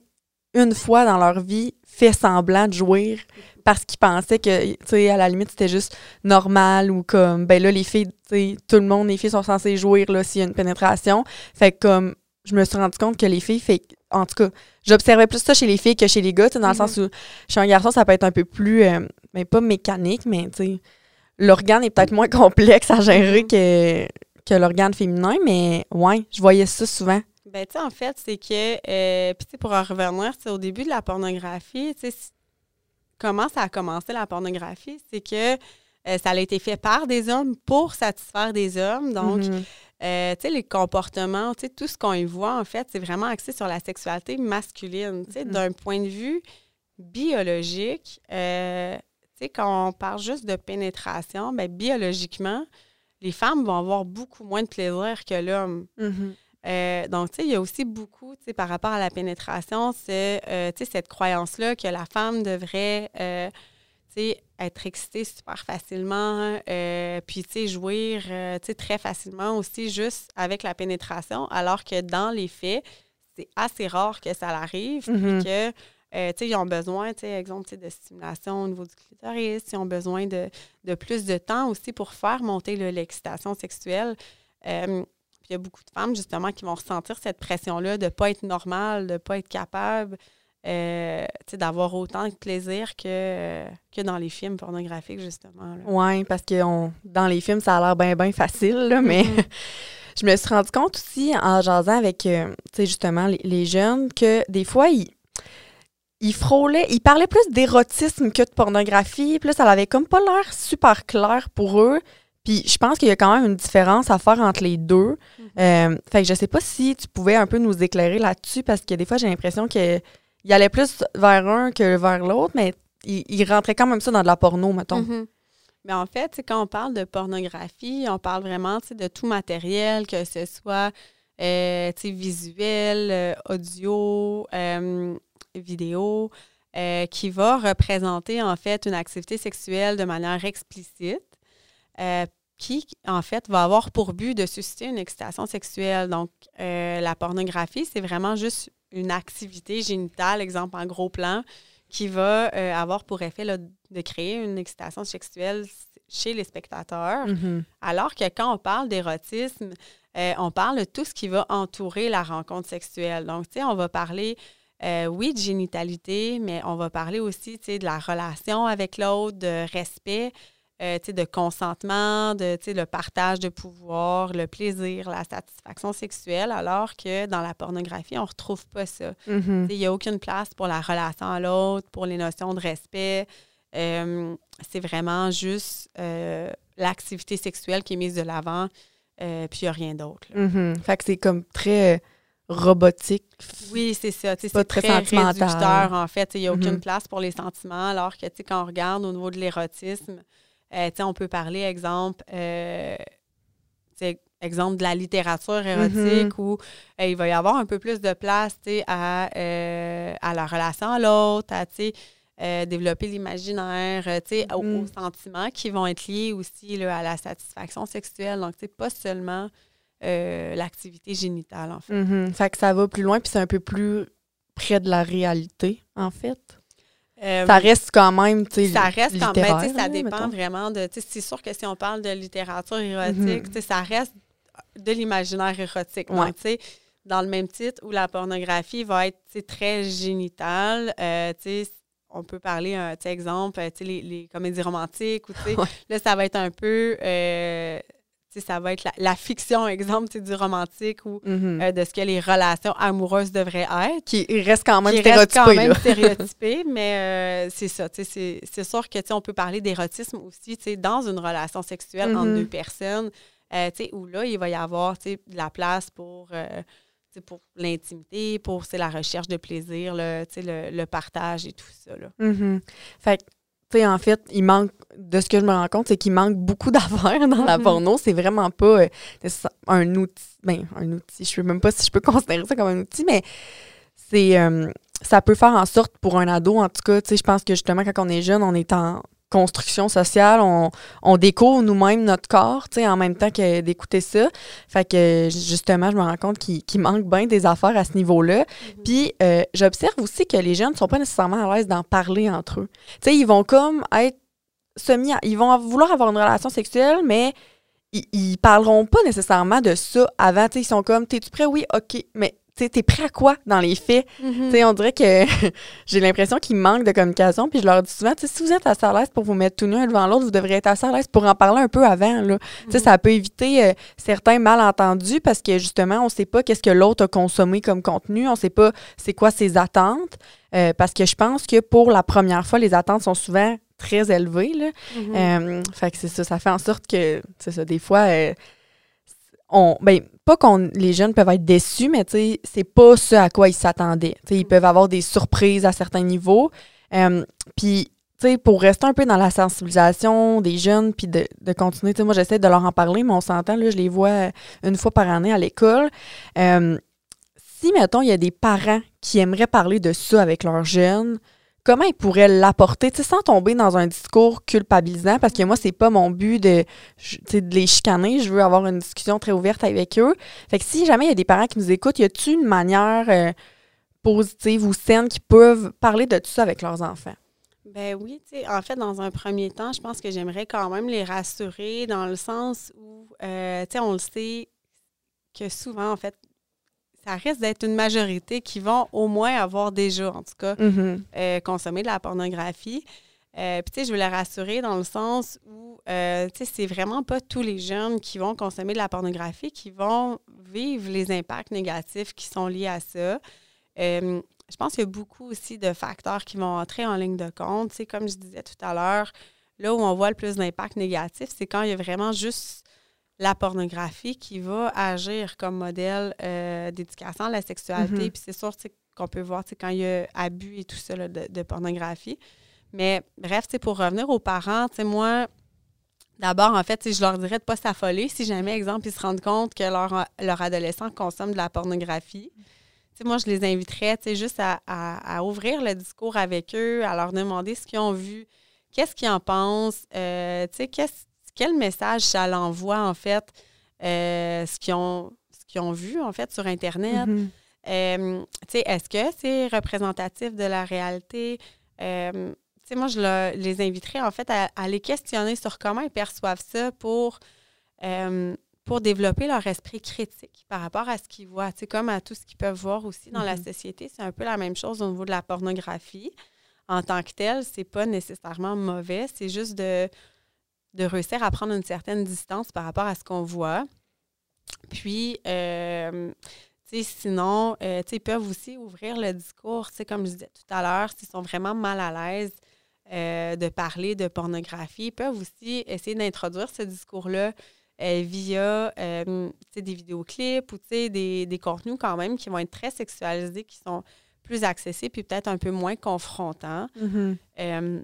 une fois dans leur vie fait semblant de jouir parce qu'ils pensaient que, tu sais, à la limite, c'était juste normal ou comme, ben là, les filles, tu sais, tout le monde, les filles sont censées jouir, là, s'il y a une pénétration. Fait que, comme, je me suis rendu compte que les filles, fait, en tout cas, j'observais plus ça chez les filles que chez les gars, dans le sens où, chez un garçon, ça peut être un peu plus, mais ben, pas mécanique, mais, tu sais, l'organe est peut-être moins complexe à gérer que que l'organe féminin, mais ouais, je voyais ça souvent. Ben, tu sais, en fait, c'est que, euh, puis tu sais, pour en revenir, au début de la pornographie, tu sais, comment ça a commencé la pornographie? C'est que euh, ça a été fait par des hommes pour satisfaire des hommes. Donc, mm-hmm. euh, tu sais, les comportements, tu sais, tout ce qu'on y voit, en fait, c'est vraiment axé sur la sexualité masculine. Tu sais, mm-hmm. d'un point de vue biologique, tu sais, quand on parle juste de pénétration, bien, biologiquement, les femmes vont avoir beaucoup moins de plaisir que l'homme. Mm-hmm. donc, tu sais, il y a aussi beaucoup, tu sais, par rapport à la pénétration, c'est, tu sais, cette croyance-là que la femme devrait être excité super facilement, euh, puis, tu sais, jouir, euh, très facilement aussi juste avec la pénétration, alors que dans les faits, c'est assez rare que ça arrive, puis mm-hmm. que, euh, ils ont besoin, exemple, de stimulation au niveau du clitoris, ils ont besoin de, plus de temps aussi pour faire monter l'excitation sexuelle. il y a beaucoup de femmes, justement, qui vont ressentir cette pression-là de ne pas être normale, de ne pas être capable euh, d'avoir autant de plaisir que, que dans les films pornographiques, justement. Oui, parce que dans les films, ça a l'air bien, bien facile, mais mm-hmm. je me suis rendu compte aussi en jasant avec, euh, justement, les, jeunes, que des fois, ils, ils frôlaient, ils parlaient plus d'érotisme que de pornographie, puis là, ça avait comme pas l'air super clair pour eux. Puis je pense qu'il y a quand même une différence à faire entre les deux. Mm-hmm. Euh, fait que je sais pas si tu pouvais un peu nous éclairer là-dessus, parce que des fois, j'ai l'impression que il allait plus vers un que vers l'autre, mais il, rentrait quand même ça dans de la porno, mettons. Mm-hmm. Mais en fait, quand on parle de pornographie, on parle vraiment de tout matériel, que ce soit euh, visuel, euh, audio, euh, vidéo, qui va représenter en fait une activité sexuelle de manière explicite, qui en fait va avoir pour but de susciter une excitation sexuelle. Donc, la pornographie, c'est vraiment juste une activité génitale, exemple en gros plan, qui va euh, avoir pour effet de créer une excitation sexuelle chez les spectateurs. Mm-hmm. Alors que quand on parle d'érotisme, euh, on parle de tout ce qui va entourer la rencontre sexuelle. Donc, tu sais, on va parler, euh, oui, de génitalité, mais on va parler aussi, de la relation avec l'autre, de respect. Euh, de consentement, de le partage de pouvoir, le plaisir, la satisfaction sexuelle, alors que dans la pornographie, on ne retrouve pas ça. Mm-hmm. Il n'y a aucune place pour la relation à l'autre, pour les notions de respect. Euh, c'est vraiment juste l'activité sexuelle qui est mise de l'avant, puis il n'y a rien d'autre. Mm-hmm. Fait que c'est comme très robotique. Oui, c'est ça. C'est pas très, sentimental. en fait. Il n'y a aucune mm-hmm. place pour les sentiments, alors que quand on regarde au niveau de l'érotisme, euh, on peut parler, exemple, euh, exemple de la littérature érotique mm-hmm. où euh, il va y avoir un peu plus de place à, à la relation à l'autre, à développer l'imaginaire, aux, mm-hmm. sentiments qui vont être liés aussi à la satisfaction sexuelle. Donc, pas seulement l'activité génitale, en fait. Mm-hmm. Fait que ça va plus loin, puis c'est un peu plus près de la réalité, en fait. Euh, ça reste quand même, tu sais, Ça reste quand même, ça dépend vraiment de, c'est sûr que si on parle de littérature érotique, mhm. ça reste de l'imaginaire érotique. tu sais, dans le même titre où la pornographie va être très génitale, euh, tu sais, on peut parler, un exemple, les, les comédies romantiques, ou là, ça va être un peu euh, ça va être la, fiction, exemple, du romantique ou mm-hmm. euh, de ce que les relations amoureuses devraient être. Qui reste quand même stéréotypé. stéréotypé, mais euh, c'est ça. C'est sûr que on peut parler d'érotisme aussi dans une relation sexuelle entre mm-hmm. deux personnes, euh, où là, il va y avoir de la place pour pour l'intimité, pour la recherche de plaisir, le, le, partage et tout ça. Là. Mm-hmm. Fait en fait, il manque, de ce que je me rends compte, c'est qu'il manque beaucoup d'affaires dans la porno. C'est vraiment pas euh, un outil. Ben, un outil. Je sais même pas si je peux considérer ça comme un outil, mais c'est. Euh, ça peut faire en sorte pour un ado, en tout cas, je pense que justement, quand on est jeune, on est en, construction sociale, on, découvre nous-mêmes notre corps, tu sais, en même temps que d'écouter ça. Fait que, justement, je me rends compte qu'il manque bien des affaires à ce niveau-là. Mm-hmm. Puis, euh, j'observe aussi que les jeunes ne sont pas nécessairement à l'aise d'en parler entre eux. Tu sais, ils vont comme être semi... Ils vont vouloir avoir une relation sexuelle, mais ils, ils parleront pas nécessairement de ça avant. Tu sais, ils sont comme, t'es-tu prêt? Oui, OK. Mais t'es prêt à quoi dans les faits? Tu sais, on dirait que j'ai l'impression qu'il manque de communication. Puis je leur dis souvent, si vous êtes assez à l'aise pour vous mettre tout nu un devant l'autre, vous devriez être assez à l'aise pour en parler un peu avant. Là. Tu sais, Mhm. ça peut éviter euh, certains malentendus parce que justement, on ne sait pas qu'est-ce que l'autre a consommé comme contenu. On ne sait pas c'est quoi ses attentes. Euh, parce que je pense que pour la première fois, les attentes sont souvent très élevées. Là. Mhm. Euh, fait que c'est ça, ça fait en sorte que, c'est ça, des fois, ben, pas qu'on, les jeunes peuvent être déçus, mais c'est pas ce à quoi ils s'attendaient. Ils peuvent avoir des surprises à certains niveaux. Euh, puis, pour rester un peu dans la sensibilisation des jeunes, puis de, de continuer, moi, j'essaie de leur en parler, mais on s'entend, là, je les vois une fois par année à l'école. Euh, si, mettons, il y a des parents qui aimeraient parler de ça avec leurs jeunes, comment ils pourraient l'apporter, sans tomber dans un discours culpabilisant, parce que moi, c'est pas mon but de, de les chicaner. Je veux avoir une discussion très ouverte avec eux. Fait que si jamais il y a des parents qui nous écoutent, y a-t-il une manière euh, positive ou saine qui peuvent parler de tout ça avec leurs enfants? Ben oui, tu sais, en fait, dans un premier temps, je pense que j'aimerais quand même les rassurer dans le sens où, euh, tu sais, on le sait que souvent, en fait, ça risque d'être une majorité qui vont au moins avoir déjà, en tout cas, euh, consommer de la pornographie. Euh, Puis, tu sais, je veux les rassurer dans le sens où, euh, tu sais, c'est vraiment pas tous les jeunes qui vont consommer de la pornographie qui vont vivre les impacts négatifs qui sont liés à ça. Euh, je pense qu'il y a beaucoup aussi de facteurs qui vont entrer en ligne de compte. Tu sais, comme je disais tout à l'heure, là où on voit le plus d'impact négatif, c'est quand il y a vraiment juste la pornographie qui va agir comme modèle euh, d'éducation à la sexualité. Mhm. Puis c'est sûr qu'on peut voir quand il y a abus et tout ça là, de, de pornographie. Mais bref, pour revenir aux parents, moi, d'abord, en fait, je leur dirais de ne pas s'affoler si jamais, exemple, ils se rendent compte que leur, leur adolescent consomme de la pornographie. Moi, je les inviterais juste à, à- à ouvrir le discours avec eux, à leur demander ce qu'ils ont vu, qu'est-ce qu'ils en pensent, euh, qu'est-ce- quel message ça l'envoie, en fait, euh, ce qu'ils ont, ont vu, en fait, sur Internet? Mhm. Euh, tu sais, est-ce que c'est représentatif de la réalité? Euh, tu sais, moi, je le- les inviterais en fait à, à les questionner sur comment ils perçoivent ça pour, pour développer leur esprit critique par rapport à ce qu'ils voient. Tu sais, comme à tout ce qu'ils peuvent voir aussi dans la Mhm. société. C'est un peu la même chose au niveau de la pornographie. En tant que tel, c'est pas nécessairement mauvais. C'est juste de, de réussir à prendre une certaine distance par rapport à ce qu'on voit. Puis, euh, sinon, euh, ils peuvent aussi ouvrir le discours, comme je disais tout à l'heure, s'ils sont vraiment mal à l'aise euh, de parler de pornographie, ils peuvent aussi essayer d'introduire ce discours-là via des vidéoclips ou des, des contenus quand même qui vont être très sexualisés, qui sont plus accessibles puis peut-être un peu moins confrontants. Mhm. Euh,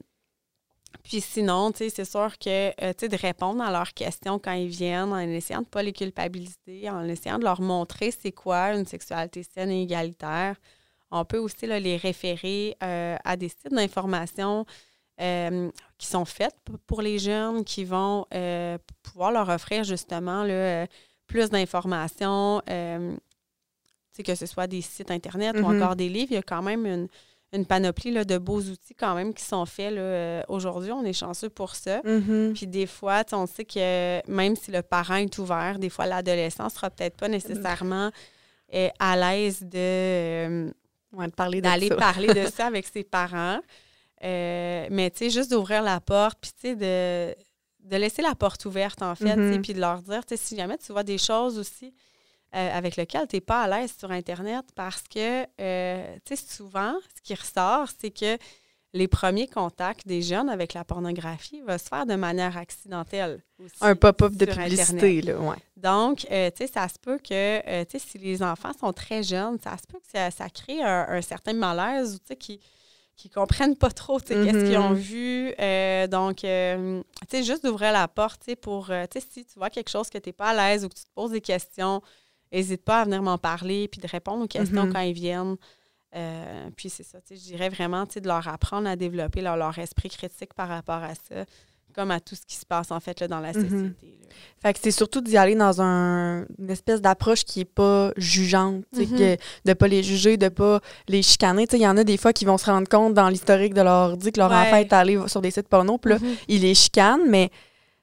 puis sinon, tu sais, c'est sûr que, euh, tu sais, de répondre à leurs questions quand ils viennent, en essayant de ne pas les culpabiliser, en essayant de leur montrer c'est quoi une sexualité saine et égalitaire. On peut aussi là, les référer euh, à des sites d'information euh, qui sont faits p- pour les jeunes, qui vont pouvoir leur offrir justement là, plus d'informations, tu sais, que ce soit des sites Internet ou Mhm. encore des livres. Il y a quand même une, une panoplie là, de beaux outils quand même qui sont faits là, euh, aujourd'hui. On est chanceux pour ça. Mhm. Puis des fois, on sait que même si le parent est ouvert, des fois l'adolescent sera peut-être pas nécessairement euh, à l'aise de euh, Ouais, de parler de d'aller parler de ça avec ses parents. Euh, mais tu sais, juste d'ouvrir la porte, puis tu sais, de, de laisser la porte ouverte, en fait, Mhm. puis de leur dire, tu sais, si jamais tu vois des choses aussi euh, avec lesquelles tu n'es pas à l'aise sur Internet, parce que, euh, tu sais, souvent, ce qui ressort, c'est que les premiers contacts des jeunes avec la pornographie va se faire de manière accidentelle. aussi Un pop-up de publicité, là, ouais. donc, euh, tu sais, ça se peut que, euh, tu sais, si les enfants sont très jeunes, ça se peut que ça, ça crée un, un certain malaise ou, tu sais, qui qui comprennent pas trop, tu sais, qu'est-ce qu'ils ont Mhm. vu. Euh, donc, tu sais, juste d'ouvrir la porte, tu sais, pour, tu sais, si tu vois quelque chose que tu n'es pas à l'aise ou que tu te poses des questions, n'hésite pas à venir m'en parler puis de répondre aux questions Mhm. quand ils viennent. Euh, puis c'est ça, je dirais vraiment, de leur apprendre à développer leur, leur esprit critique par rapport à ça, comme à tout ce qui se passe, en fait, là, dans la Mhm. société. Fait que c'est surtout d'y aller dans un- une espèce d'approche qui est pas jugeante, Mhm. que de pas les juger, de pas les chicaner. Il y en a des fois qui vont se rendre compte dans l'historique de leur dit que leur Ouais. enfant est allé sur des sites porno, puis là, ils les chicanent, mais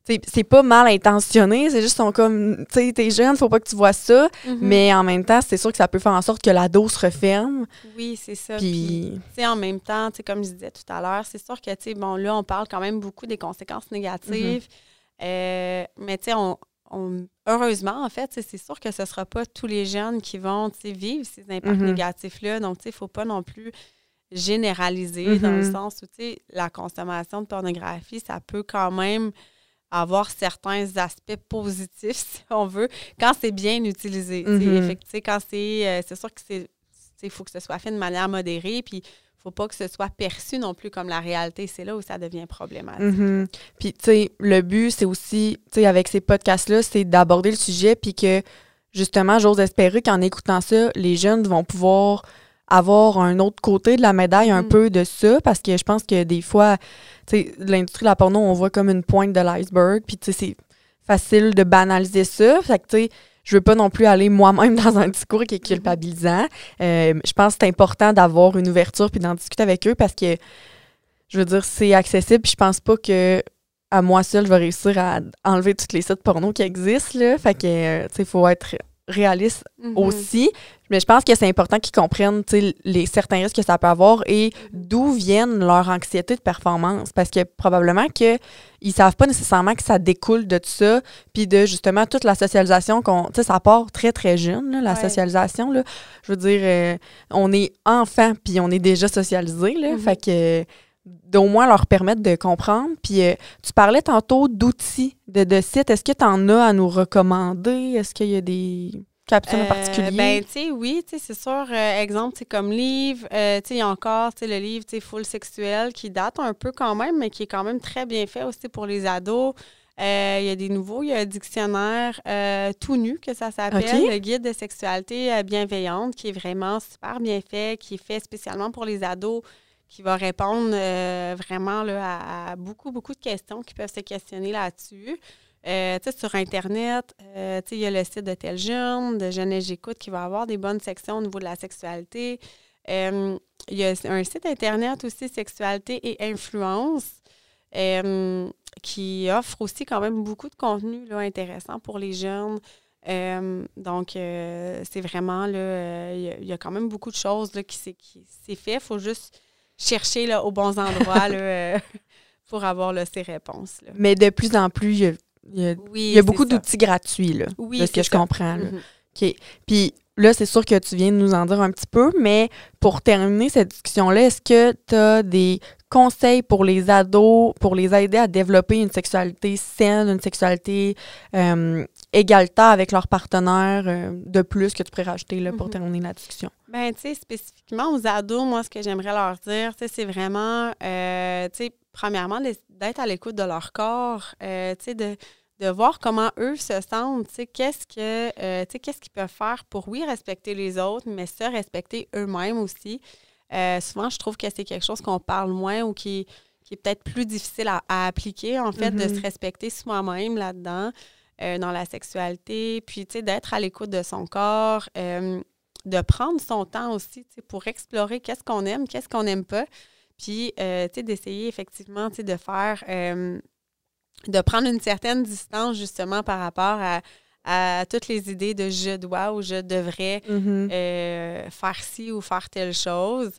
c'est pas mal intentionné, c'est juste sont comme, tu sais, t'es jeune, faut pas que tu vois ça, Mhm. mais en même temps, c'est sûr que ça peut faire en sorte que l'ado se referme. Oui, c'est ça. Puis, tu sais, en même temps, tu sais, comme je disais tout à l'heure, c'est sûr que, tu sais, bon, là, on parle quand même beaucoup des conséquences négatives. Euh, mais, tu sais, on, on- heureusement, en fait, c'est sûr que ce ne sera pas tous les jeunes qui vont, tu sais, vivre ces impacts Mhm. négatifs-là. Donc, tu sais, faut pas non plus généraliser dans le Mhm. sens où, tu sais, la consommation de pornographie, ça peut quand même avoir certains aspects positifs, si on veut, quand c'est bien utilisé. Mhm. quand c'est... euh, c'est sûr que c'est... Il faut que ce soit fait de manière modérée, puis il faut pas que ce soit perçu non plus comme la réalité. C'est là où ça devient problématique. Mhm. Puis, tu sais, le but, c'est aussi, tu sais, avec ces podcasts-là, c'est d'aborder le sujet, puis que, justement, j'ose espérer qu'en écoutant ça, les jeunes vont pouvoir avoir un autre côté de la médaille, un Mhm. peu de ça, parce que je pense que des fois, l'industrie de la porno, on voit comme une pointe de l'iceberg, puis, c'est facile de banaliser ça. Fait que, tu sais, je veux pas non plus aller moi-même dans un discours qui est culpabilisant. Euh, je pense que c'est important d'avoir une ouverture puis d'en discuter avec eux parce que, je veux dire, c'est accessible. Puis je pense pas que à moi seule, je vais réussir à enlever toutes les sites porno qui existent. Là. Fait que, euh, tu sais, il faut être réaliste Mhm. aussi. Mais je pense que c'est important qu'ils comprennent les certains risques que ça peut avoir et d'où viennent leur anxiété de performance. Parce que probablement qu'ils ne savent pas nécessairement que ça découle de tout ça, puis de justement toute la socialisation qu'on. Tu sais, ça part très, très jeune, là, la Ouais. socialisation. Là. Je veux dire, euh, on est enfant, puis on est déjà socialisé. Là, Mhm. Fait que d'au moins leur permettre de comprendre. Puis euh, tu parlais tantôt d'outils, de, de sites. Est-ce que tu en as à nous recommander? Est-ce qu'il y a des capsules en Euh, particulier? Ben, tu sais, oui, tu sais, c'est sûr. euh, exemple, c'est comme livre, euh, tu sais, il y a encore, tu sais, le livre, tu sais, Full Sexuel, qui date un peu quand même, mais qui est quand même très bien fait aussi pour les ados. Il y a des nouveaux, il y a un dictionnaire tout nu, que ça s'appelle, le guide de sexualité bienveillante, qui est vraiment super bien fait, qui est fait spécialement pour les ados, qui va répondre vraiment là, à, à beaucoup, beaucoup de questions qui peuvent se questionner là-dessus. Euh, sur Internet, euh, il y a le site de Tel Jeune, de Jeunesse J'écoute, qui va avoir des bonnes sections au niveau de la sexualité. Euh, il y a un site Internet aussi, Sexualité et Influence, euh, qui offre aussi quand même beaucoup de contenu là, intéressant pour les jeunes. Euh, donc, c'est vraiment, là, il y a- quand même beaucoup de choses là, qui s'est fait. Il faut juste chercher là, aux bons endroits là, pour avoir là, ces réponses. là. Mais de plus en plus, il y a, Oui, il y beaucoup d'outils gratuits, là, Oui, de ce que je comprends. là. Mhm. OK. Puis là, c'est sûr que tu viens de nous en dire un petit peu, mais pour terminer cette discussion-là, est-ce que tu as des conseils pour les ados, pour les aider à développer une sexualité saine, une sexualité euh, égalitaire avec leur partenaire euh, de plus que tu pourrais rajouter là, pour Mhm. terminer la discussion? Ben, tu sais, spécifiquement aux ados, moi, ce que j'aimerais leur dire, c'est vraiment, euh, tu sais, premièrement, d'être à l'écoute de leur corps, euh, de, de voir comment eux se sentent, qu'est-ce que, euh, qu'est-ce qu'ils peuvent faire pour, oui, respecter les autres, mais se respecter eux-mêmes aussi. Euh, souvent, je trouve que c'est quelque chose qu'on parle moins ou qui, qui est peut-être plus difficile à, à appliquer, en fait, de se respecter soi-même là-dedans, euh, dans la sexualité, puis, d'être à l'écoute de son corps, de prendre son temps aussi, pour explorer qu'est-ce qu'on aime, qu'est-ce qu'on n'aime pas, puis, euh, tu sais, d'essayer effectivement, tu sais, de faire, euh, de prendre une certaine distance justement par rapport à, à toutes les idées de je dois ou je devrais Mhm. euh, faire ci ou faire telle chose.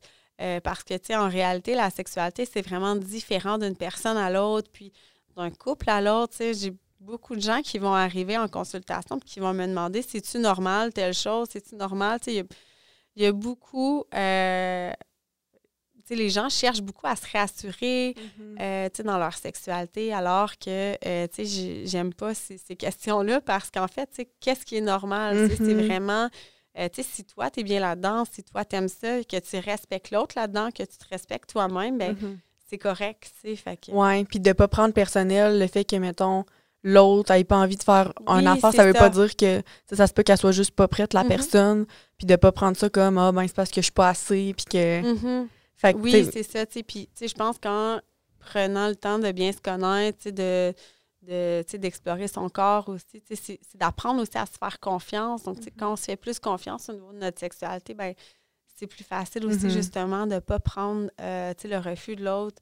Parce que, tu sais, en réalité, la sexualité, c'est vraiment différent d'une personne à l'autre, puis d'un couple à l'autre. Tu sais, j'ai beaucoup de gens qui vont arriver en consultation puis qui vont me demander c'est-tu normal telle chose, c'est-tu normal. Tu sais, il y a- il y, a beaucoup. euh, les gens cherchent beaucoup à se réassurer euh, tu sais, dans leur sexualité, alors que, euh, j'aime pas ces, ces questions-là parce qu'en fait, qu'est-ce qui est normal? C'est Mhm. vraiment, euh, si toi, tu es bien là-dedans, si toi, tu aimes ça, que tu respectes l'autre là-dedans, que tu te respectes toi-même, ben Mhm. c'est correct, que... Ouais, puis de pas prendre personnel le fait que, mettons, l'autre n'ait pas envie de faire un Oui, affaire, ça veut ça. pas dire que ça, se peut qu'elle soit juste pas prête, la Mhm. personne, puis de pas prendre ça comme ah ben c'est parce que je suis pas assez, puis que. Fait que, Oui, c'est ça, puis, je pense qu'en prenant le temps de bien se connaître, de d'explorer son corps aussi. C'est d'apprendre aussi à se faire confiance. Donc, quand on se fait plus confiance au niveau de notre sexualité, ben c'est plus facile aussi, Mhm. justement, de ne pas prendre euh, le refus de l'autre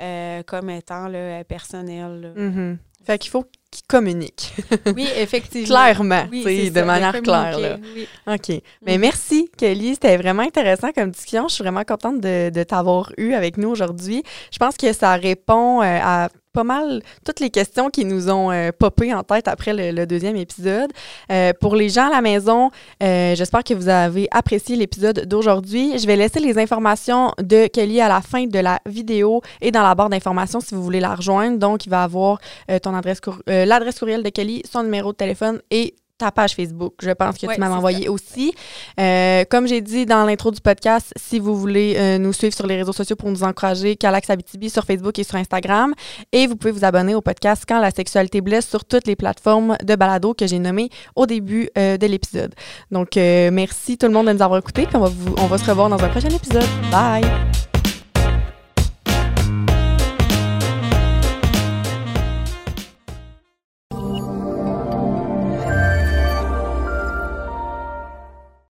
euh, comme étant là, personnel. là. mhm. Fait qu'il faut qu'ils communiquent. Oui, effectivement. Clairement, Oui, de ça, manière claire. Là. oui. OK. Mais merci, Kelly. C'était vraiment intéressant comme discussion. Je suis vraiment contente de, de t'avoir eu avec nous aujourd'hui. Je pense que ça répond euh, à pas mal toutes les questions qui nous ont euh, popé en tête après le, deuxième épisode. Euh, pour les gens à la maison, euh, j'espère que vous avez apprécié l'épisode d'aujourd'hui. Je vais laisser les informations de Kelly à la fin de la vidéo et dans la barre d'informations si vous voulez la rejoindre. Donc, il va avoir euh, ton adresse l'adresse courriel de Kelly, son numéro de téléphone et ta page Facebook. Je pense que Ouais, tu m'as envoyé aussi. Euh, comme j'ai dit dans l'intro du podcast, si vous voulez euh, nous suivre sur les réseaux sociaux pour nous encourager, Calax Abitibi sur Facebook et sur Instagram. Et vous pouvez vous abonner au podcast Quand la sexualité blesse sur toutes les plateformes de balado que j'ai nommées au début euh, de l'épisode. Donc, merci tout le monde de nous avoir écoutés. Puis on va, vous- on va se revoir dans un prochain épisode. Bye!